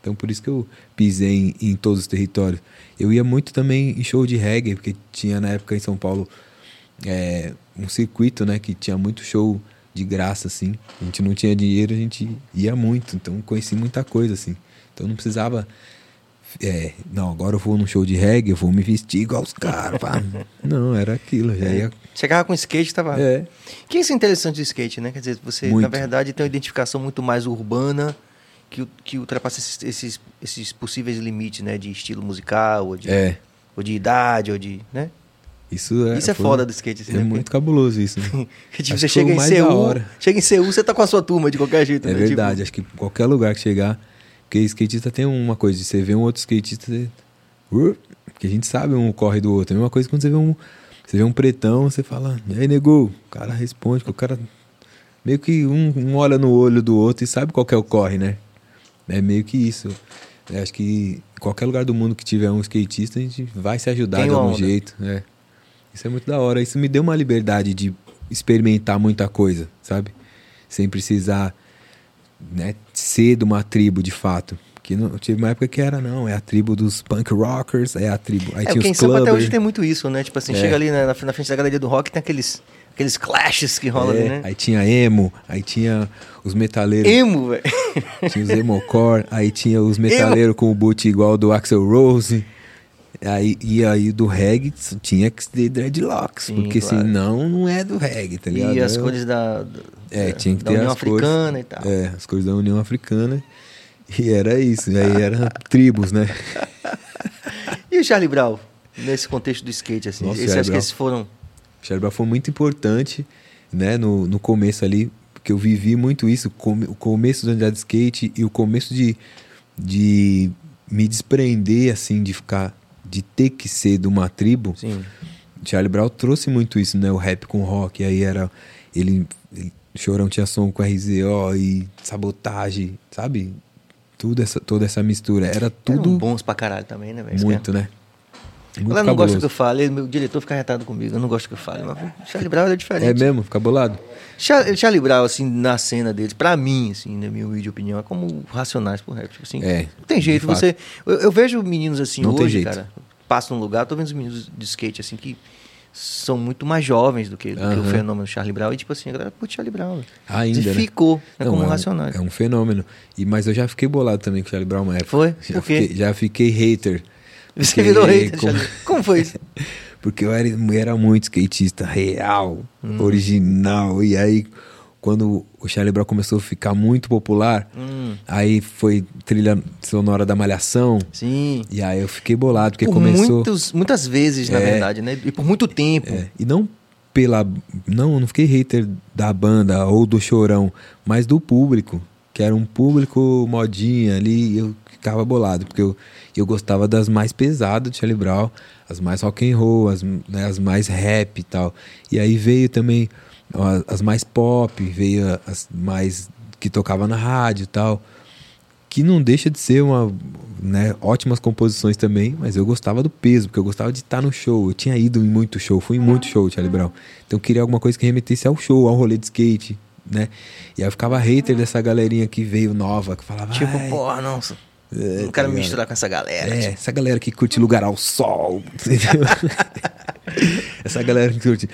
Então por isso que eu pisei em, em, todos os territórios. Eu ia muito também em show de reggae, porque tinha na época em São Paulo é, um circuito, né, que tinha muito show de graça, assim. A gente não tinha dinheiro, a gente ia muito, então conheci muita coisa, assim. Então não precisava. É, não, agora eu vou num show de reggae, eu vou me vestir igual os caras. não, era aquilo. Já ia... Chegava com skate, tava. É. Que isso é interessante do skate, né? Quer dizer, você, muito. na verdade, tem uma identificação muito mais urbana que, que ultrapassa esses, esses, esses possíveis limites, né? De estilo musical, ou de, é. ou de idade, ou de. né? Isso é, isso é foda do skate. Assim, é né? muito cabuloso isso. Né? tipo, você chega em Seul, chega em Seul, você tá com a sua turma de qualquer jeito. É né? verdade, tipo... acho que qualquer lugar que chegar, porque skatista tem uma coisa, de você vê um outro skatista, você... Uh, que a gente sabe um corre do outro. É a mesma coisa quando você vê um, você vê um pretão, você fala, e aí, nego? O cara responde, o cara meio que um, um, olha no olho do outro e sabe qual que é o corre, né? É meio que isso. Eu acho que em qualquer lugar do mundo que tiver um skatista, a gente vai se ajudar Tem de algum onda. jeito. É. Isso é muito da hora. Isso me deu uma liberdade de experimentar muita coisa, sabe? Sem precisar né, ser de uma tribo de fato. Que não, tive uma época que era, não, é a tribo dos punk rockers, é a tribo. Aí é, tinha quem os sabe até clubbers. hoje tem muito isso, né? Tipo assim, É. chega ali na, na frente da galeria do rock tem aqueles, aqueles clashes que rolam É, ali, né? Aí tinha emo, aí tinha os metaleiros, Emo, velho. tinha os emocore, aí tinha os metaleiros com o boot igual do Axel Rose. Aí, e aí do reggae tinha que ter dreadlocks, Sim, porque claro. senão não é do reggae, tá ligado? E as Eu- cores da, da, É, tinha que da ter União as cores. Africana e tal. É, as cores da União Africana. E era isso, aí era tribos, né? E o Charlie Brown, nesse contexto do skate, assim? Nossa, Esse, Charlie acho que esses foram... Charlie Brown foi muito importante, né, no, no começo ali, porque eu vivi muito isso, come- o começo do andar de skate e o começo de, de me desprender, assim, de ficar, de ter que ser de uma tribo. Sim. Charlie Brown trouxe muito isso, né, o rap com rock, aí era, ele, ele Chorão tinha som com RZO e sabotagem, sabe? Tudo essa, toda essa mistura, era Tudo tudo bons pra caralho também, né, velho? muito, né? Muito Ela não gosta cabuloso. que eu fale, meu diretor fica retado comigo, eu não gosto que eu fale. Mas o Charlie Brown é diferente. É mesmo? Fica bolado? Char- Charlie Brown, assim, na cena deles, pra mim, assim, na minha humilde opinião, é como racionais pro rap. Tipo assim, É, não tem jeito. Você, eu, eu vejo meninos assim Não hoje, cara. Passo num lugar, tô vendo os meninos de skate, assim, que são muito mais jovens do que, do que o fenômeno Charlie Brown. E, tipo assim, a galera curte Charlie Brown. velho. Ainda, né? Ficou, é Não, como é um, racionais. É um fenômeno. E, mas eu já fiquei bolado também com o Charlie Brown uma época. Foi? Já Por quê? Fiquei, já fiquei hater. Você virou hater, como- Charlie. Como foi isso? Porque eu era, era muito skatista real, Hum. original. E aí, quando o Charlie Brown começou a ficar muito popular, Hum, aí foi trilha sonora da Malhação. sim. E aí eu fiquei bolado, porque por começou... muitos, muitas vezes, na É. verdade, né? E por muito tempo. É, e não pela. Não, eu não fiquei hater da banda ou do chorão, mas do público. Que era um público modinha ali, eu ficava bolado, porque eu, eu gostava das mais pesadas de Charlie Brown, as mais rock and roll, as, né, as mais rap e tal. E aí veio também ó, as mais pop, veio as mais que tocava na rádio e tal. Que não deixa de ser uma, né, ótimas composições também, mas eu gostava do peso, porque eu gostava de estar no show. Eu tinha ido em muito show, fui em muito show, Charlie Brown. Então eu queria alguma coisa que remetesse ao show, ao rolê de skate, né? E aí eu ficava hater dessa galerinha que veio nova, que falava. Tipo, "Ai, porra, não. É, não tá quero me ligado? misturar com essa galera. É, tipo. essa galera que curte lugar ao sol. essa galera que curte.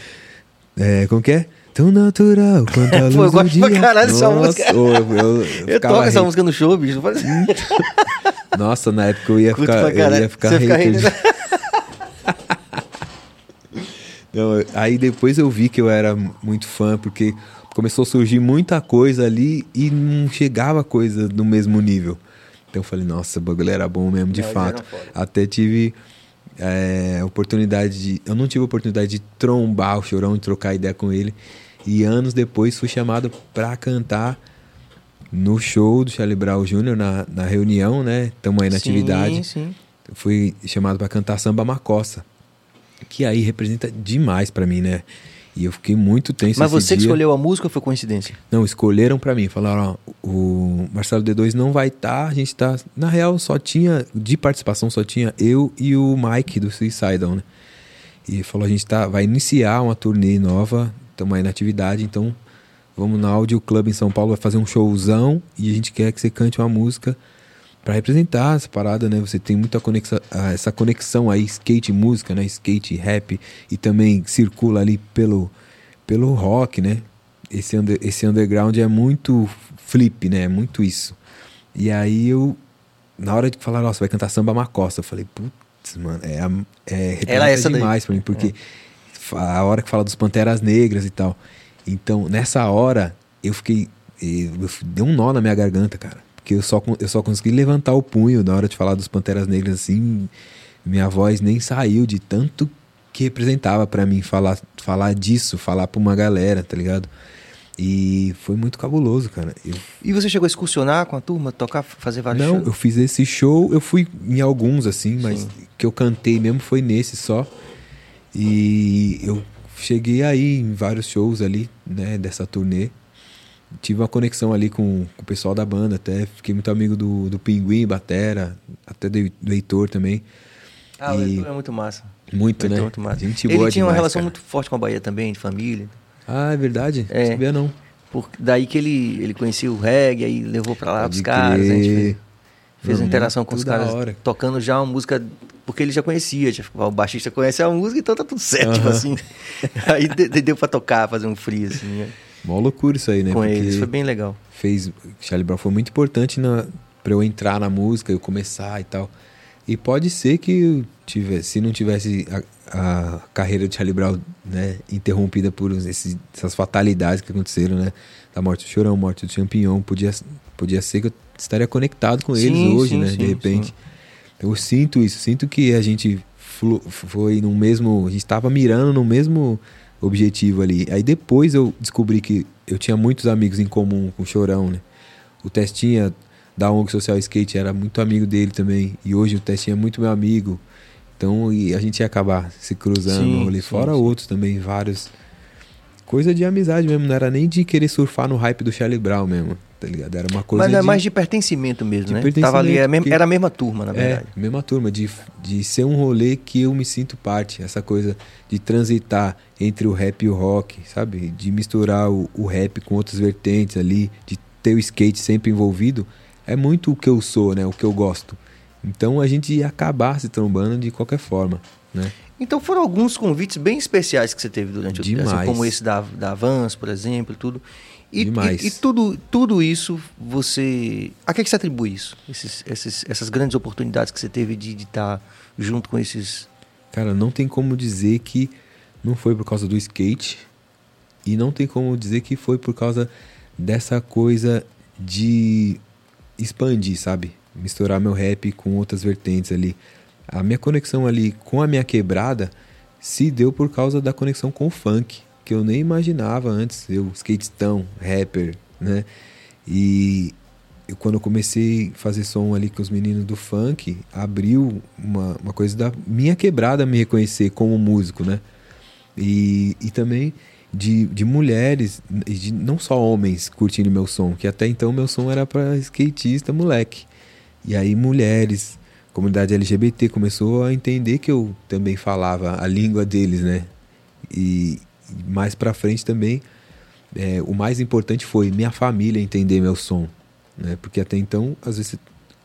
É, como que é? Tão natural quanto a luz Pô, eu do gosto pra dia. caralho dessa música. Eu, eu, eu toco essa música no show, bicho. faz- Nossa, na época eu ia Curto ficar, eu ia ficar Você fica hater. hater, né? Não, aí depois eu vi que eu era muito fã, porque começou a surgir muita coisa ali e não chegava coisa no mesmo nível. Então eu falei, nossa, o bagulho era bom mesmo, de Não, eles fato. Até tive é, oportunidade de. Eu não tive oportunidade de trombar o chorão, de trocar ideia com ele. E anos depois fui chamado pra cantar no show do Charlie Brown Jr., na, na reunião, né? Estamos aí na Sim, atividade. sim. fui chamado para cantar samba macossa, que aí representa demais para mim, né? E eu fiquei muito tenso Mas você dia. que escolheu a música ou foi coincidência? Não, escolheram para mim. Falaram, ó, o Marcelo D2 não vai estar, tá, a gente tá... Na real, só tinha, de participação, só tinha eu e o Mike do Suicidal, né? E falou, a gente tá, vai iniciar uma turnê nova, estamos aí na atividade, então vamos no Audio Club em São Paulo, vai fazer um showzão e a gente quer que você cante uma música para representar essa parada, né? Você tem muita conexão, essa conexão aí, skate música, né? Skate, rap e também circula ali pelo, pelo rock, né? Esse, under, esse underground é muito flip, né? É muito isso. E aí eu, na hora de falar, nossa, vai cantar samba macosta, eu falei, putz, mano, é, é, Ela é essa demais daí. pra mim, porque é. a hora que fala dos Panteras Negras e tal. Então, nessa hora, eu fiquei. Eu, deu um nó na minha garganta, cara porque eu só, eu só consegui levantar o punho na hora de falar dos Panteras Negras assim, minha voz nem saiu de tanto que representava para mim falar, falar disso, falar pra uma galera, tá ligado? E foi muito cabuloso, cara. Eu... E você chegou a excursionar com a turma, tocar, fazer vários Não, shows? eu fiz esse show, eu fui em alguns assim, mas Sim. que eu cantei mesmo foi nesse só. E eu cheguei aí em vários shows ali, né, dessa turnê tive uma conexão ali com, com, o pessoal da banda, até fiquei muito amigo do, do Pinguim, Batera, até do, do Heitor também. Ah, e... o Heitor é muito massa. Muito, né? É muito massa. Gente Ele boa tinha demais, uma relação cara. muito forte com a Bahia também, de família. Ah, é verdade? É. Não sabia não. Por, daí que ele, ele conhecia o reggae, aí levou pra lá Pode os caras, a gente fez, fez Não, interação com os caras, tocando já uma música, porque ele já conhecia, já, o baixista conhece a música, então tá tudo certo, uh -huh. tipo assim. aí deu pra tocar, fazer um free, assim, né? Mó loucura isso aí, né? Com Porque eles, foi bem legal. Fez, Charlie Brown foi muito importante na, pra eu entrar na música, eu começar e tal. E pode ser que tivesse, se não tivesse a, a carreira de Charlie Brown né, interrompida por esses, essas fatalidades que aconteceram, né? Da morte do Chorão, morte do Champignon, podia, podia ser que eu estaria conectado com sim, eles hoje, sim, né? Sim, de repente. sim. Eu sinto isso, sinto que a gente foi no mesmo. A gente estava mirando no mesmo objetivo ali. Aí depois eu descobri que eu tinha muitos amigos em comum com o Chorão, né? O Testinha da ONG Social Skate era muito amigo dele também. E hoje o Testinha é muito meu amigo. Então e a gente ia acabar se cruzando Sim, ali. sim, Fora sim. outros também, vários. Coisa de amizade mesmo, não era nem de querer surfar no hype do Charlie Brown mesmo, tá ligado? Era uma coisa Mas é de... mais de pertencimento mesmo, de né? pertencimento, Tava ali, era, mesmo- porque- era a mesma turma, na verdade. É, mesma turma, de, de ser um rolê que eu me sinto parte. Essa coisa de transitar entre o rap e o rock, sabe? De misturar o, o rap com outras vertentes ali, de ter o skate sempre envolvido. É muito o que eu sou, né? O que eu gosto. Então a gente ia acabar se trombando de qualquer forma, né? Então foram alguns convites bem especiais que você teve durante o tempo, assim, Demais. como esse da, da Vans, por exemplo, tudo. E, Demais. e, e tudo, tudo isso, você. A que, é que você atribui isso? Esses, esses, essas grandes oportunidades que você teve de estar junto com esses. Cara, não tem como dizer que não foi por causa do skate e não tem como dizer que foi por causa dessa coisa de expandir, sabe? Misturar meu rap com outras vertentes ali. A minha conexão ali com a minha quebrada se deu por causa da conexão com o funk, que eu nem imaginava antes. Eu, skatistão, rapper, né? E eu, quando eu comecei a fazer som ali com os meninos do funk, abriu uma, uma coisa da minha quebrada me reconhecer como músico, né? E, e também de, de mulheres, de não só homens curtindo meu som, que até então meu som era para skatista, moleque. E aí mulheres, comunidade LGBT começou a entender que eu também falava a língua deles, né? E mais pra frente também, é, o mais importante foi minha família entender meu som, né? Porque até então, às vezes,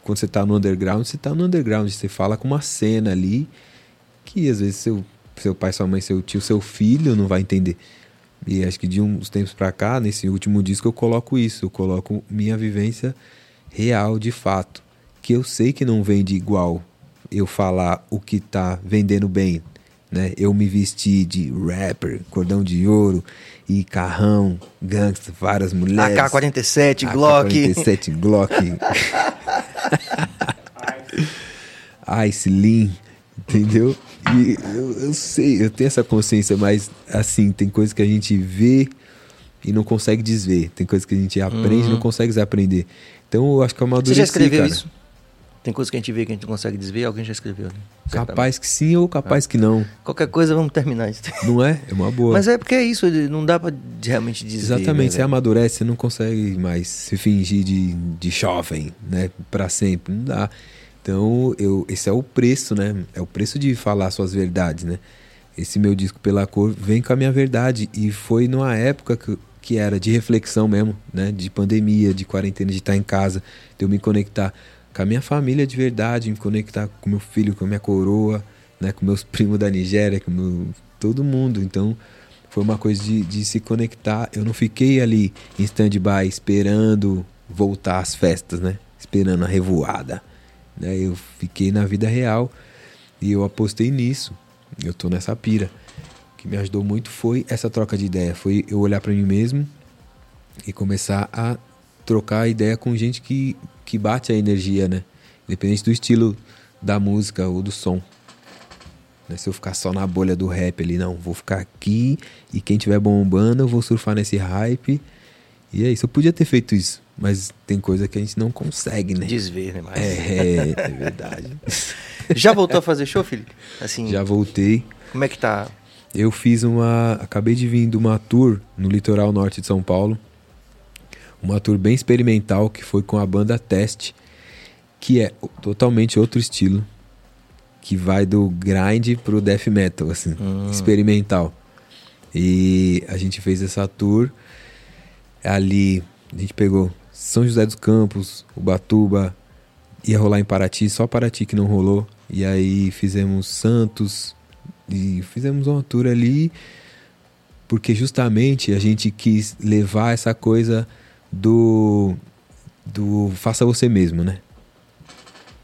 quando você tá no underground, você tá no underground, você fala com uma cena ali que às vezes seu, seu pai, sua mãe, seu tio, seu filho não vai entender. E acho que de uns tempos pra cá, nesse último disco, eu coloco isso, eu coloco minha vivência real, de fato, que eu sei que não vende igual eu falar o que tá vendendo bem, né? Eu me vesti de rapper, cordão de ouro e carrão, gangsta, várias mulheres. AK-47, Glock. AK-47 Glock. Ice Lean, entendeu? E eu, eu sei, eu tenho essa consciência, mas assim, tem coisas que a gente vê e não consegue desver. Tem coisas que a gente aprende e não consegue desaprender. Então eu acho que eu Uhum. Você já escreveu cara. isso? Tem coisa que a gente vê que a gente não consegue desver, alguém já escreveu, né? Capaz que sim ou capaz que não. Qualquer coisa, vamos terminar isso. Não é? É uma boa. Mas é porque é isso, não dá pra realmente dizer. Exatamente, né, você amadurece, você não consegue mais se fingir de, de jovem, né? Pra sempre, não dá. Então, eu, esse é o preço, né? É o preço de falar suas verdades, né? Esse meu disco Pela Cor vem com a minha verdade. E foi numa época que, que era de reflexão mesmo, né? De pandemia, de quarentena, de estar em casa, de eu me conectar com a minha família de verdade, me conectar com meu filho, com a minha coroa, né? Com meus primos da Nigéria, com meu, todo mundo. Então, foi uma coisa de, de se conectar. Eu não fiquei ali em stand-by esperando voltar às festas, né? Esperando a revoada. Né? Eu fiquei na vida real e eu apostei nisso. Eu tô nessa pira. O que me ajudou muito foi essa troca de ideia. Foi eu olhar para mim mesmo e começar a trocar ideia com gente que, que bate a energia, né? Independente do estilo da música ou do som. Né? Se eu ficar só na bolha do rap ali, não, vou ficar aqui e quem tiver bombando, eu vou surfar nesse hype. E é isso. Eu podia ter feito isso, mas tem coisa que a gente não consegue, né? Desver, né? Mas... É, é verdade. Já voltou a fazer show, Felipe? Assim, Já voltei. como é que tá? Eu fiz uma. Acabei de vir de uma tour no litoral norte de São Paulo. Uma tour bem experimental que foi com a banda Teste, que é totalmente outro estilo. Que vai do grind pro death metal, assim, experimental. E a gente fez essa tour ali. A gente pegou São José dos Campos, Ubatuba, ia rolar em Paraty, só Paraty que não rolou. E aí fizemos Santos e fizemos uma tour ali porque justamente a gente quis levar essa coisa do do faça você mesmo, né?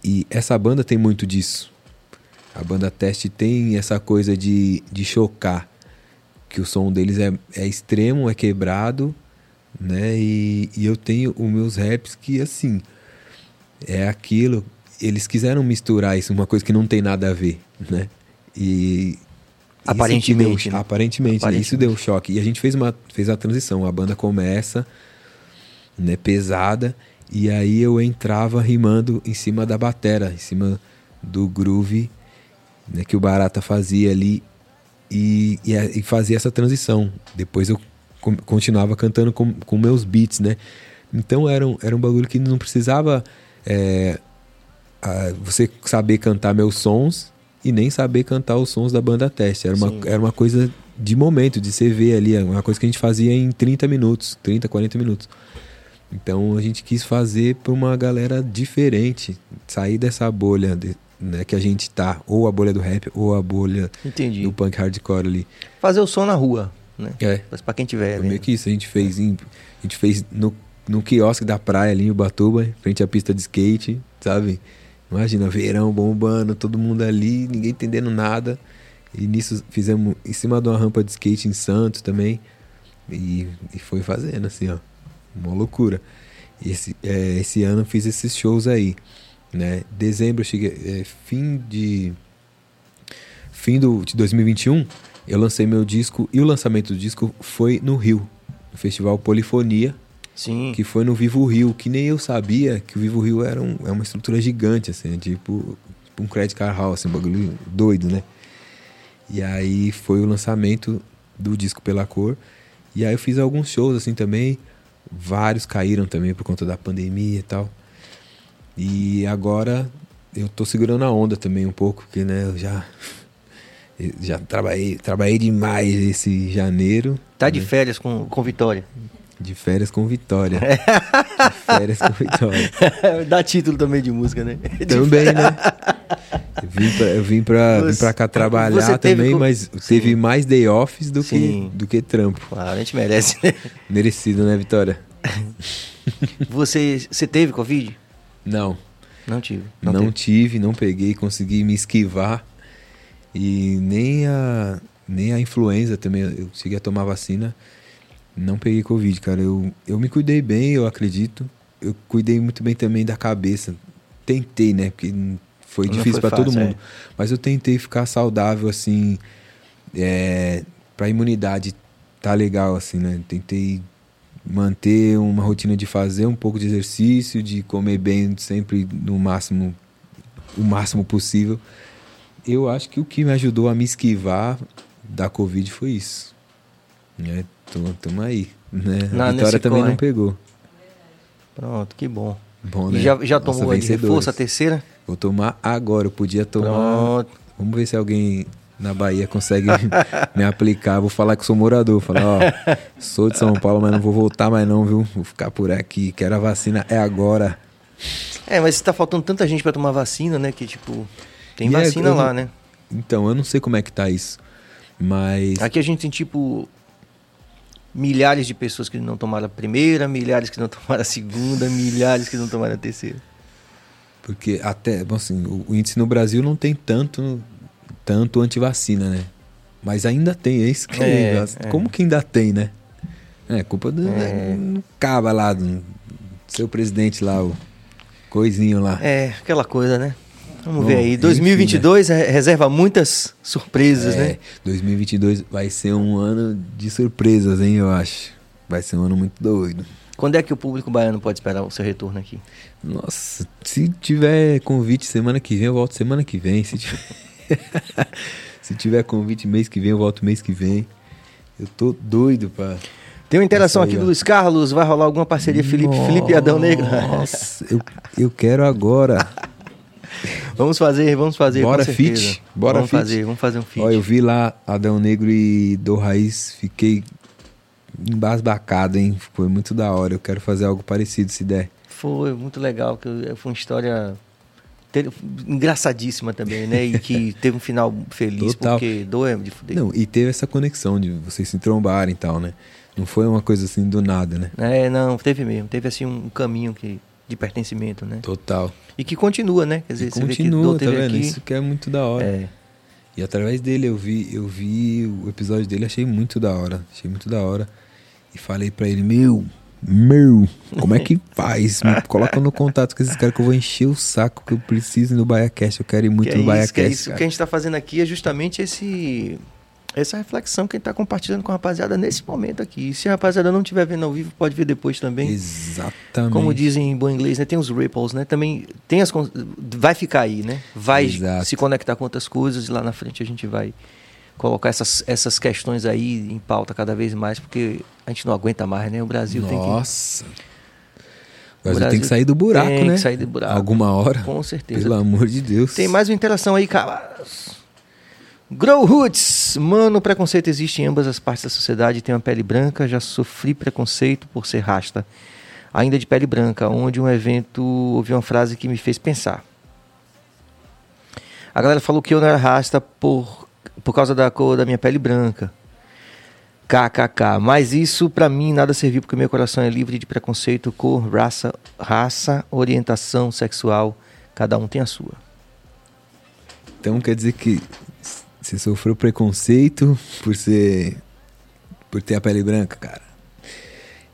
E essa banda tem muito disso. A banda Teste tem essa coisa de, de chocar, que o som deles é, é extremo, é quebrado, né? E, e eu tenho os meus raps que assim é aquilo. Eles quiseram misturar isso, uma coisa que não tem nada a ver, né? E Aparentemente, deu- né? aparentemente, Aparentemente. isso deu choque. E a gente fez uma fez a transição. A banda começa, né, pesada, e aí eu entrava rimando em cima da batera, em cima do groove, né, que o Barata fazia ali e, e, e fazia essa transição. Depois eu continuava cantando com, com meus beats, né? Então era um, era um bagulho que não precisava é, a- você saber cantar meus sons e nem saber cantar os sons da banda teste. Era uma, Sim. era uma coisa de momento, de você ver ali, uma coisa que a gente fazia em 30 minutos, 30, 40 minutos. Então a gente quis fazer para uma galera diferente, sair dessa bolha de- né, que a gente tá, ou a bolha do rap, ou a bolha Entendi. do punk hardcore ali. Fazer o som na rua, né? É, Mas pra quem tiver foi meio que isso a gente fez em, a gente fez no, no quiosque da praia ali em Ubatuba, em frente à pista de skate, sabe? Imagina, verão bombando, todo mundo ali, ninguém entendendo nada. E nisso fizemos em cima de uma rampa de skate em Santos também. E, e foi fazendo assim, ó. Uma loucura. Esse, é, esse ano eu fiz esses shows aí. Né? Dezembro cheguei. é, fim de. Fim do, de 2021, eu lancei meu disco. E o lançamento do disco foi no Rio, no Festival Polifonia, Sim. que foi no Vivo Rio, que nem eu sabia que o Vivo Rio era um, é uma estrutura gigante, assim, é tipo, tipo um credit card house, assim, um bagulho doido, né? E aí foi o lançamento do disco Pela Cor. E aí eu fiz alguns shows assim também. Vários caíram também por conta da pandemia e tal. E agora eu tô segurando a onda também um pouco, porque né, eu já já trabalhei, trabalhei demais esse janeiro. Tá de férias com, com Vitória. De férias com Vitória. De férias com Vitória. Dá título também de música, né? De Também, né? Eu vim pra, eu vim pra, vim pra cá trabalhar também, co- mas Sim. teve mais day offs do que, do que trampo. Claro, a gente merece, né? Merecido, né, Vitória? Você, você teve Covid? Não, Não tive. não, teve. tive, não peguei, consegui me esquivar. E nem a, nem a influenza também, eu cheguei a tomar vacina, não peguei Covid, cara. Eu, eu me cuidei bem, eu acredito. Eu cuidei muito bem também da cabeça. Tentei, né? Porque foi Não difícil pra todo mundo. Mas eu tentei ficar saudável, assim, é, pra imunidade tá legal, assim, né? Tentei manter uma rotina de fazer um pouco de exercício, de comer bem sempre no máximo o máximo possível. Eu acho que o que me ajudou a me esquivar da Covid foi isso. Né? Tamo aí. Né? Na- a Vitória também corre. não pegou. Pronto, que bom. Bom, E né? já, já Nossa, tomou a de vencedores. reforço a terceira? Vou tomar agora. Eu podia tomar. Pronto. Vamos ver se alguém na Bahia consegue me aplicar. Vou falar que sou morador. Falar, ó, sou de São Paulo, mas não vou voltar mais não, viu? Vou ficar por aqui. Quero a vacina, é agora. É, mas tá faltando tanta gente pra tomar vacina, né? Que tipo, tem E é, vacina eu lá, né? Então, eu não sei como é que tá isso. Mas. Aqui a gente tem tipo milhares de pessoas que não tomaram a primeira, milhares que não tomaram a segunda, milhares que não tomaram a terceira. Porque até, bom, assim, o, o índice no Brasil não tem tanto, tanto antivacina, né? Mas ainda tem, é isso que É, é, Como que ainda tem, né? É culpa do É. do caba lá, do seu presidente lá, o coisinho lá. É, aquela coisa, né? Vamos Bom, ver aí. enfim, 2022 re- reserva muitas surpresas, É, né? 2022 vai ser um ano de surpresas, hein, eu acho. Vai ser um ano muito doido. Quando é que o público baiano pode esperar o seu retorno aqui? Nossa, se tiver convite semana que vem, eu volto semana que vem. Se tiver, se tiver convite mês que vem, eu volto mês que vem. Eu tô doido pra. Tem uma interação aqui do. Luiz Carlos, vai rolar alguma parceria Felipe, Felipe e Adão Negro? Nossa, eu, eu quero agora. vamos fazer, vamos fazer. Bora feat, bora vamos feat. fazer, vamos fazer um feat. Ó, eu vi lá Adão Negro e Do Raiz, fiquei embasbacado, hein? Foi muito da hora. Eu quero fazer algo parecido se der. Foi muito legal, que foi uma história engraçadíssima também, né? E que teve um final feliz, Total. porque doeu de fuder. Não, e teve essa conexão de vocês se trombarem e tal, né? Não foi uma coisa assim do nada, né? É, não, teve mesmo. Teve assim um caminho que, de pertencimento, né? Total. E que continua, né? Quer dizer, E você vê que continua, tá vendo? aqui. Isso que é muito da hora. É. E através dele eu vi, eu vi o episódio dele, achei muito da hora. Achei muito da hora. E falei pra ele, meu, meu, como é que faz? Me coloca no contato com esses caras que eu vou encher o saco que eu preciso ir no BaiaCast. Eu quero ir muito que é no BaiaCast. que é isso. Cara. que a gente tá fazendo aqui é justamente esse essa reflexão que a gente tá compartilhando com a rapaziada nesse momento aqui. Se a rapaziada não estiver vendo ao vivo, pode ver depois também. Exatamente. Como dizem em bom inglês, né? Tem os ripples, né? Também tem as vai ficar aí, né? Vai Exato. se conectar com outras coisas e lá na frente a gente vai colocar essas, essas questões aí em pauta cada vez mais, porque a gente não aguenta mais, né? O Brasil tem que Nossa. O Brasil, tem que sair do buraco, tem né? que sair do buraco. Alguma hora. com certeza. Pelo amor de Deus. Tem mais uma interação aí, Carlos. Grow Roots. Mano, preconceito existe em ambas as partes da sociedade. Tenho uma pele branca, já sofri preconceito por ser rasta. Ainda de pele branca, onde um evento ouvi uma frase que me fez pensar. A galera falou que eu não era rasta por, por causa da cor da minha pele branca. KKK. Mas isso pra mim nada serviu porque meu coração é livre de preconceito, cor, raça, raça, orientação sexual. Cada um tem a sua. Então quer dizer que você sofreu preconceito por ser. por ter a pele branca, cara.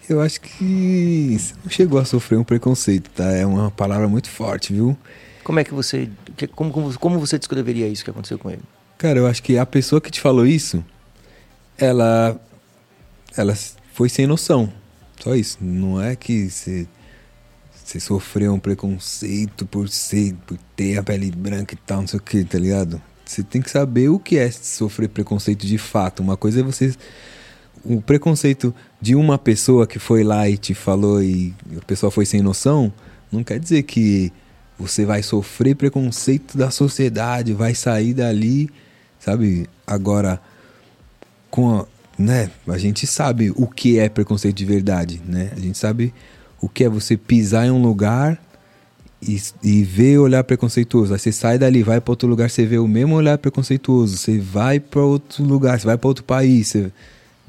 Eu acho que você não chegou a sofrer um preconceito, tá? É uma palavra muito forte, viu? Como é que você. Como, como, como você descreveria isso que aconteceu com ele? Cara, eu acho que a pessoa que te falou isso, ela. ela foi sem noção. Só isso. Não é que você. Você sofreu um preconceito por ser, por ter a pele branca e tal, não sei o que, tá ligado? Você tem que saber o que é sofrer preconceito de fato. Uma coisa é você. O preconceito de uma pessoa que foi lá e te falou e a pessoa foi sem noção, não quer dizer que você vai sofrer preconceito da sociedade, vai sair dali, sabe? Agora, com a, né, a gente sabe o que é preconceito de verdade, né? A gente sabe o que é você pisar em um lugar e, e ver olhar preconceituoso. Aí você sai dali, vai para outro lugar, você vê o mesmo olhar preconceituoso. Você vai para outro lugar, você vai para outro país. você-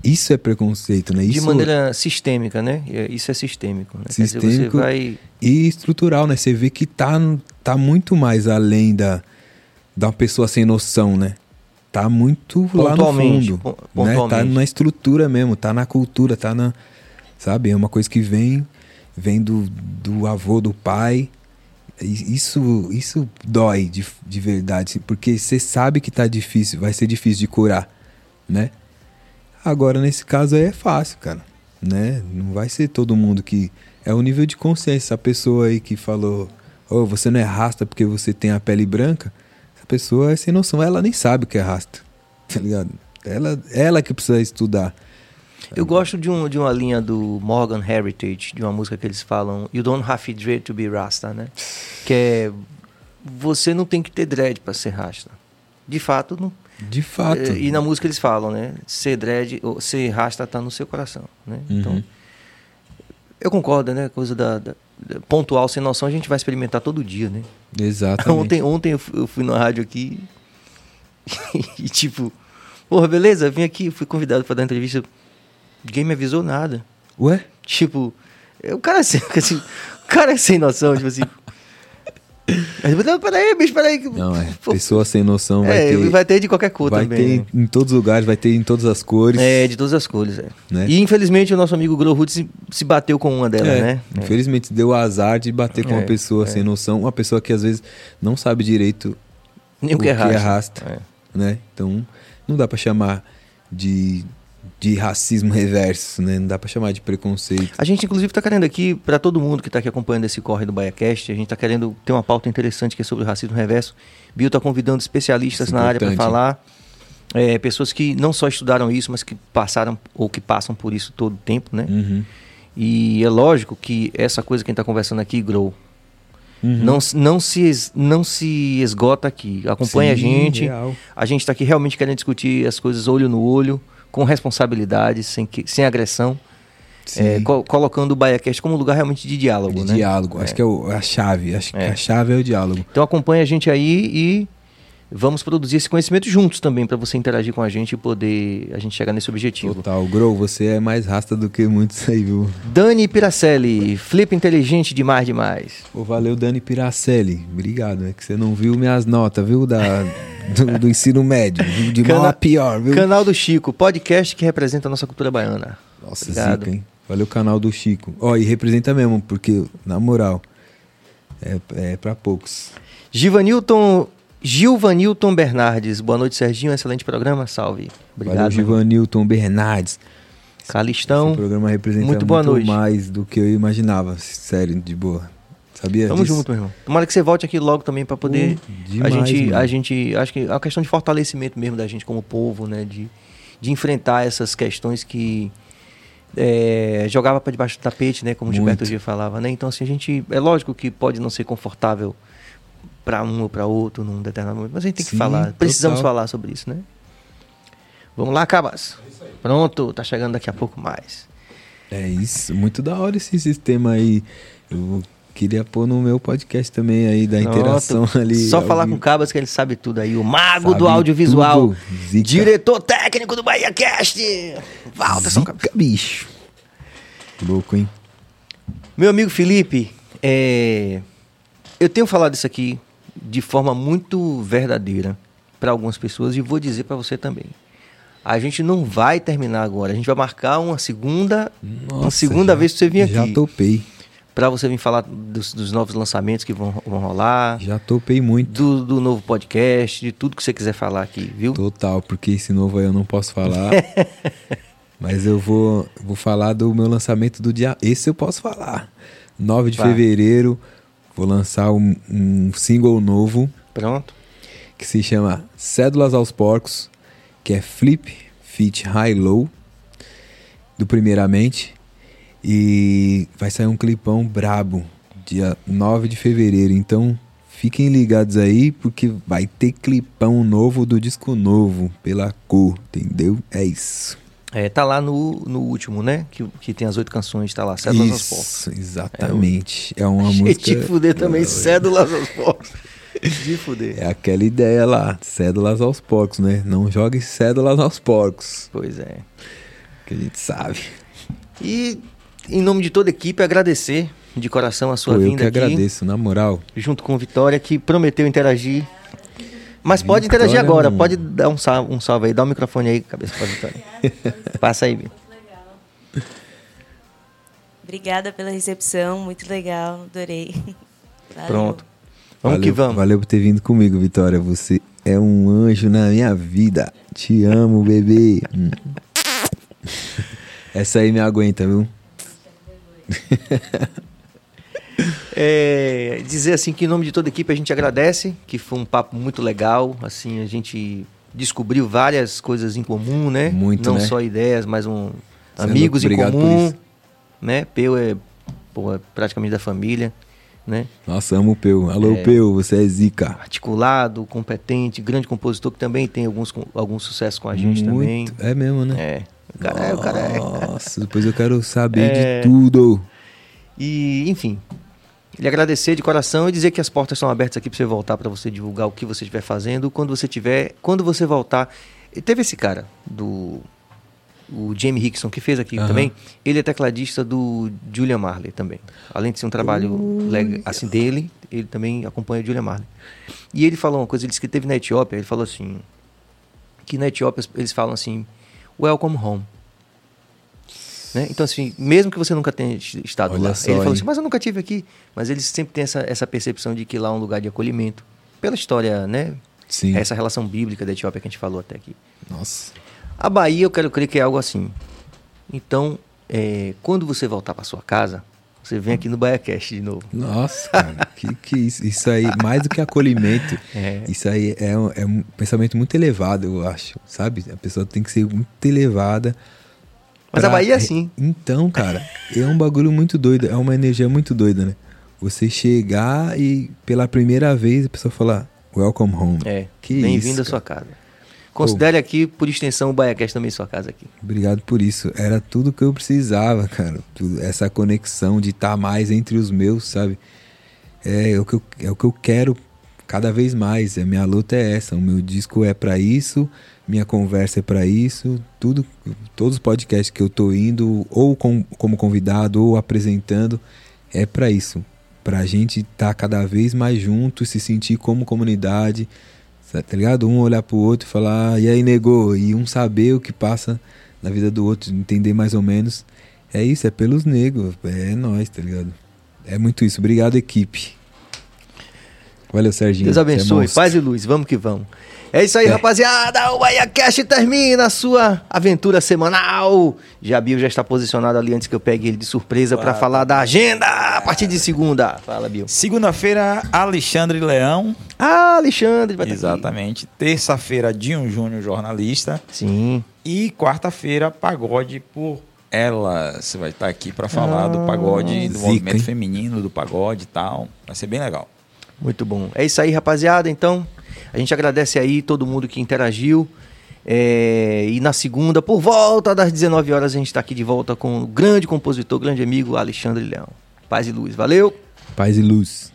Isso é preconceito, né? De Isso maneira sistêmica, né? É, Isso é sistêmico. Né? Quer dizer, você Sistêmico. vai. e estrutural, né? Você vê que tá, tá muito mais além da, da pessoa sem noção, né? Tá muito lá no fundo, né? Tá na estrutura mesmo, tá na cultura, tá na, sabe? É uma coisa que vem, vem do, do avô, do pai. Isso, isso dói de, de verdade, porque você sabe que tá difícil, vai ser difícil de curar, né? Agora, nesse caso aí é fácil, cara. Né? Não vai ser todo mundo que. É o nível de consciência. A pessoa aí que falou, oh, você não é rasta porque você tem a pele branca, essa pessoa é sem noção, ela nem sabe o que é rasta, tá ligado? Ela, ela que precisa estudar. Eu gosto de, um, de uma linha do Morgan Heritage, de uma música que eles falam You don't have to dread to be Rasta, né? Que é você não tem que ter dread para ser Rasta. De fato, não. De fato. É, E na música eles falam, né? Ser dread, ou ser Rasta tá no seu coração, né? Então, Uhum. eu concordo, né? Coisa da, da- pontual, sem noção, a gente vai experimentar todo dia, né? Exatamente. Ontem, ontem eu fui, eu fui na rádio aqui e tipo, porra, beleza, vim aqui, fui convidado para dar entrevista. Ninguém me avisou nada. Ué? Tipo, é, o cara assim, assim, o cara é sem noção, tipo assim. Eu, Não, peraí, bicho, peraí. que- Não, é. Pô, Pessoa sem noção vai é, ter. vai ter de qualquer cor vai também. ter em todos os lugares, vai ter em todas as cores. né? É, de todas as cores, é. Né? E infelizmente o nosso amigo Growhood se, se bateu com uma delas, É, né? É. Infelizmente deu azar de bater com É, uma pessoa é. sem noção, uma pessoa que às vezes não sabe direito Nem o que é rasta. É. né? Então não dá pra chamar de, de racismo reverso, né? Não dá pra chamar de preconceito. A gente, inclusive, está querendo aqui, para todo mundo que está aqui acompanhando esse corre do BaiaCast, a gente está querendo ter uma pauta interessante que é sobre o racismo reverso. Bill está convidando especialistas Isso é na área para falar. É, pessoas que não só estudaram isso, mas que passaram ou que passam por isso todo o tempo, né? Uhum. E é lógico que essa coisa que a gente está conversando aqui, Grow, Uhum. não, se- não, se, não se esgota aqui. Acompanha a Sim, gente. real. A gente está aqui realmente querendo discutir as coisas olho no olho, com responsabilidade, sem, que, sem agressão. É, co- colocando o BaiaCast como um lugar realmente de diálogo, de né? diálogo. Acho que é o- a chave. Acho que É. a chave é o diálogo. Então acompanha a gente aí e vamos produzir esse conhecimento juntos também para você interagir com a gente e poder a gente chegar nesse objetivo. Total. Grow, você é mais rasta do que muitos aí, viu? Dani Piracelli, flip inteligente demais demais. Pô, valeu, Dani Piracelli. Obrigado. É que você não viu minhas notas, viu? Da, do, do ensino médio. De mal Cana- a pior, viu? Canal do Chico, podcast que representa a nossa cultura baiana. Nossa, Obrigado. zica, hein? Valeu, canal do Chico. Ó, e representa mesmo, porque, na moral, é, é pra poucos. Givanilton, Gilvanilton Bernardes, boa noite Serginho, excelente programa, salve. Obrigado. Valeu, Givanilton Bernardes. Esse Calistão, programa representa muito muito, boa noite. mais do que eu imaginava. Sério, de boa. Sabia tamo disso? junto, meu irmão. Tomara que você volte aqui logo também para poder a demais, gente, mano. a gente, acho que é uma questão de fortalecimento mesmo da gente como povo, né? De, de enfrentar essas questões que é, jogava para debaixo do tapete, né? Como o Gilberto. Gil falava, né? Então, assim, a gente. É lógico que pode não ser confortável para um ou para outro num determinado momento, mas a gente tem que Sim, falar. Precisamos total. falar sobre isso, né? Vamos lá, Cabas. Pronto, tá chegando daqui a pouco mais. É isso, muito da hora esse sistema aí. Eu queria pôr no meu podcast também aí, da interação ali. Só ao falar com o Cabas que ele sabe tudo aí. O mago Sabe do audiovisual. zica. Diretor técnico do Bahia Cast. Walter São Cabas. Zica, bicho. Louco, hein? Meu amigo Felipe, é, eu tenho falado isso aqui de forma muito verdadeira para algumas pessoas e vou dizer para você também. A gente não vai terminar agora. A gente vai marcar uma segunda, uma Nossa, segunda já- vez que você vir Já aqui. topei. Para você vir falar dos, dos novos lançamentos que vão, vão rolar, Já topei muito. do, do novo podcast, de tudo que você quiser falar aqui, viu? Total, porque esse novo aí eu não posso falar. mas eu vou, vou falar do meu lançamento do dia. Esse eu posso falar. 9 de Vai. fevereiro, vou lançar um, um single novo Pronto. que se chama Cédulas aos Porcos, que é Flip Fit High Low, do Primeiramente. E vai sair um clipão brabo, dia 9 de fevereiro. Então fiquem ligados aí, porque vai ter clipão novo do disco novo, pela cor, entendeu? É isso. É, tá lá no, no último, né? Que, que tem as oito canções, tá lá, Cédulas aos Porcos. Exatamente. É uma Achei música. de fuder também, Cédulas aos Porcos. De fuder. É aquela ideia lá, cédulas aos porcos, né? Não jogue cédulas aos porcos, Pois é. que a gente sabe. E em nome de toda a equipe, agradecer de coração a sua Pô, eu vinda que aqui, agradeço, na moral. junto com o Vitória, que prometeu interagir. Mas pode Vitória interagir agora, é um- pode dar um salve, um salve aí, dá o microfone aí, cabeça pra Vitória. Passa aí, Vi. Obrigada pela recepção, muito legal, adorei. Valeu. Pronto. Vamos valeu, que vamos. Valeu por ter vindo comigo, Vitória. Você é um anjo na minha vida. Te amo, bebê. Hum. Essa aí me aguenta, viu? É, dizer assim que em nome de toda a equipe a gente agradece, que foi um papo muito legal, assim, a gente descobriu várias coisas em comum, né? Muito, Não né? só ideias, mas um é amigos em comum, né? Peu é, pô, é praticamente da família, né? Nossa, amo o Peu. Alô, É. Peu, você é zica. Articulado, competente, grande compositor que também tem alguns, alguns sucessos com a gente também. Muito. É mesmo, né? É, o cara é, o cara é. Nossa, depois eu quero saber É. de tudo. E, enfim, lhe agradecer de coração e dizer que as portas estão abertas aqui para você voltar, para você divulgar o que você estiver fazendo, quando você tiver, quando você voltar. E Teve esse cara do o Jamie Hickson que fez aqui Aham. também. Ele é tecladista do Julian Marley também. Além de ser um trabalho lega- assim dele, ele também acompanha o Julian Marley. E ele falou uma coisa, ele disse que teve na Etiópia, ele falou assim, que na Etiópia eles falam assim, welcome home. Né? Então, assim, mesmo que você nunca tenha est- estado Olha lá, só, ele falou assim, mas eu nunca tive aqui. Mas eles sempre têm essa, essa percepção de que lá é um lugar de acolhimento. Pela história, né? Sim. Essa relação bíblica da Etiópia que a gente falou até aqui. Nossa. A Bahia, eu quero crer que é algo assim. Então, é, quando você voltar para sua casa, você vem aqui no BaiaCast de novo. Nossa, cara, que, que isso, isso aí, mais do que acolhimento, É. isso aí é um, é um pensamento muito elevado, eu acho, sabe? A pessoa tem que ser muito elevada. Mas pra- a Bahia é assim. Então, cara, é um bagulho muito doido, é uma energia muito doida, né? Você chegar e pela primeira vez a pessoa falar, welcome home. É, Que bem-vindo à sua casa. Considere aqui, por extensão, o BaiaCast também sua casa aqui. Obrigado por isso. Era tudo que eu precisava, cara. Essa conexão de estar mais entre os meus, sabe? É, o que eu, é o que eu quero cada vez mais. A minha luta é essa. O meu disco é pra isso, minha conversa é pra isso. Tudo, todos os podcasts que eu tô indo, ou com- como convidado, ou apresentando, é pra isso. Pra gente estar cada vez mais junto, se sentir como comunidade, tá ligado? Um olhar pro outro e falar, "Ah, e aí, negou? E um saber o que passa na vida do outro, entender mais ou menos. É isso, é pelos negros, é nós, tá ligado? É muito isso. Obrigado, equipe. Valeu, Serginho. Deus Você é abençoe, monstro. paz e luz, vamos que vamos. É isso aí, É. rapaziada. O BaiaCast termina a sua aventura semanal. Jabio já está posicionado ali antes que eu pegue ele de surpresa para Claro. falar da agenda a partir de segunda. Fala, Bill. Segunda-feira, Alexandre Leão. Ah, Alexandre vai aqui. Exatamente. Terça-feira, Dinho Júnior, jornalista. Sim. E quarta-feira, pagode por elas. Vai estar aqui para falar do pagode, do zica, movimento hein? feminino, do pagode e tal. Vai ser bem legal. Muito bom. É isso aí, rapaziada. Então, a gente agradece aí todo mundo que interagiu. É, e na segunda, por volta das 19 horas, a gente está aqui de volta com o grande compositor, grande amigo Alexandre Leão. Paz e luz. Valeu! Paz e luz.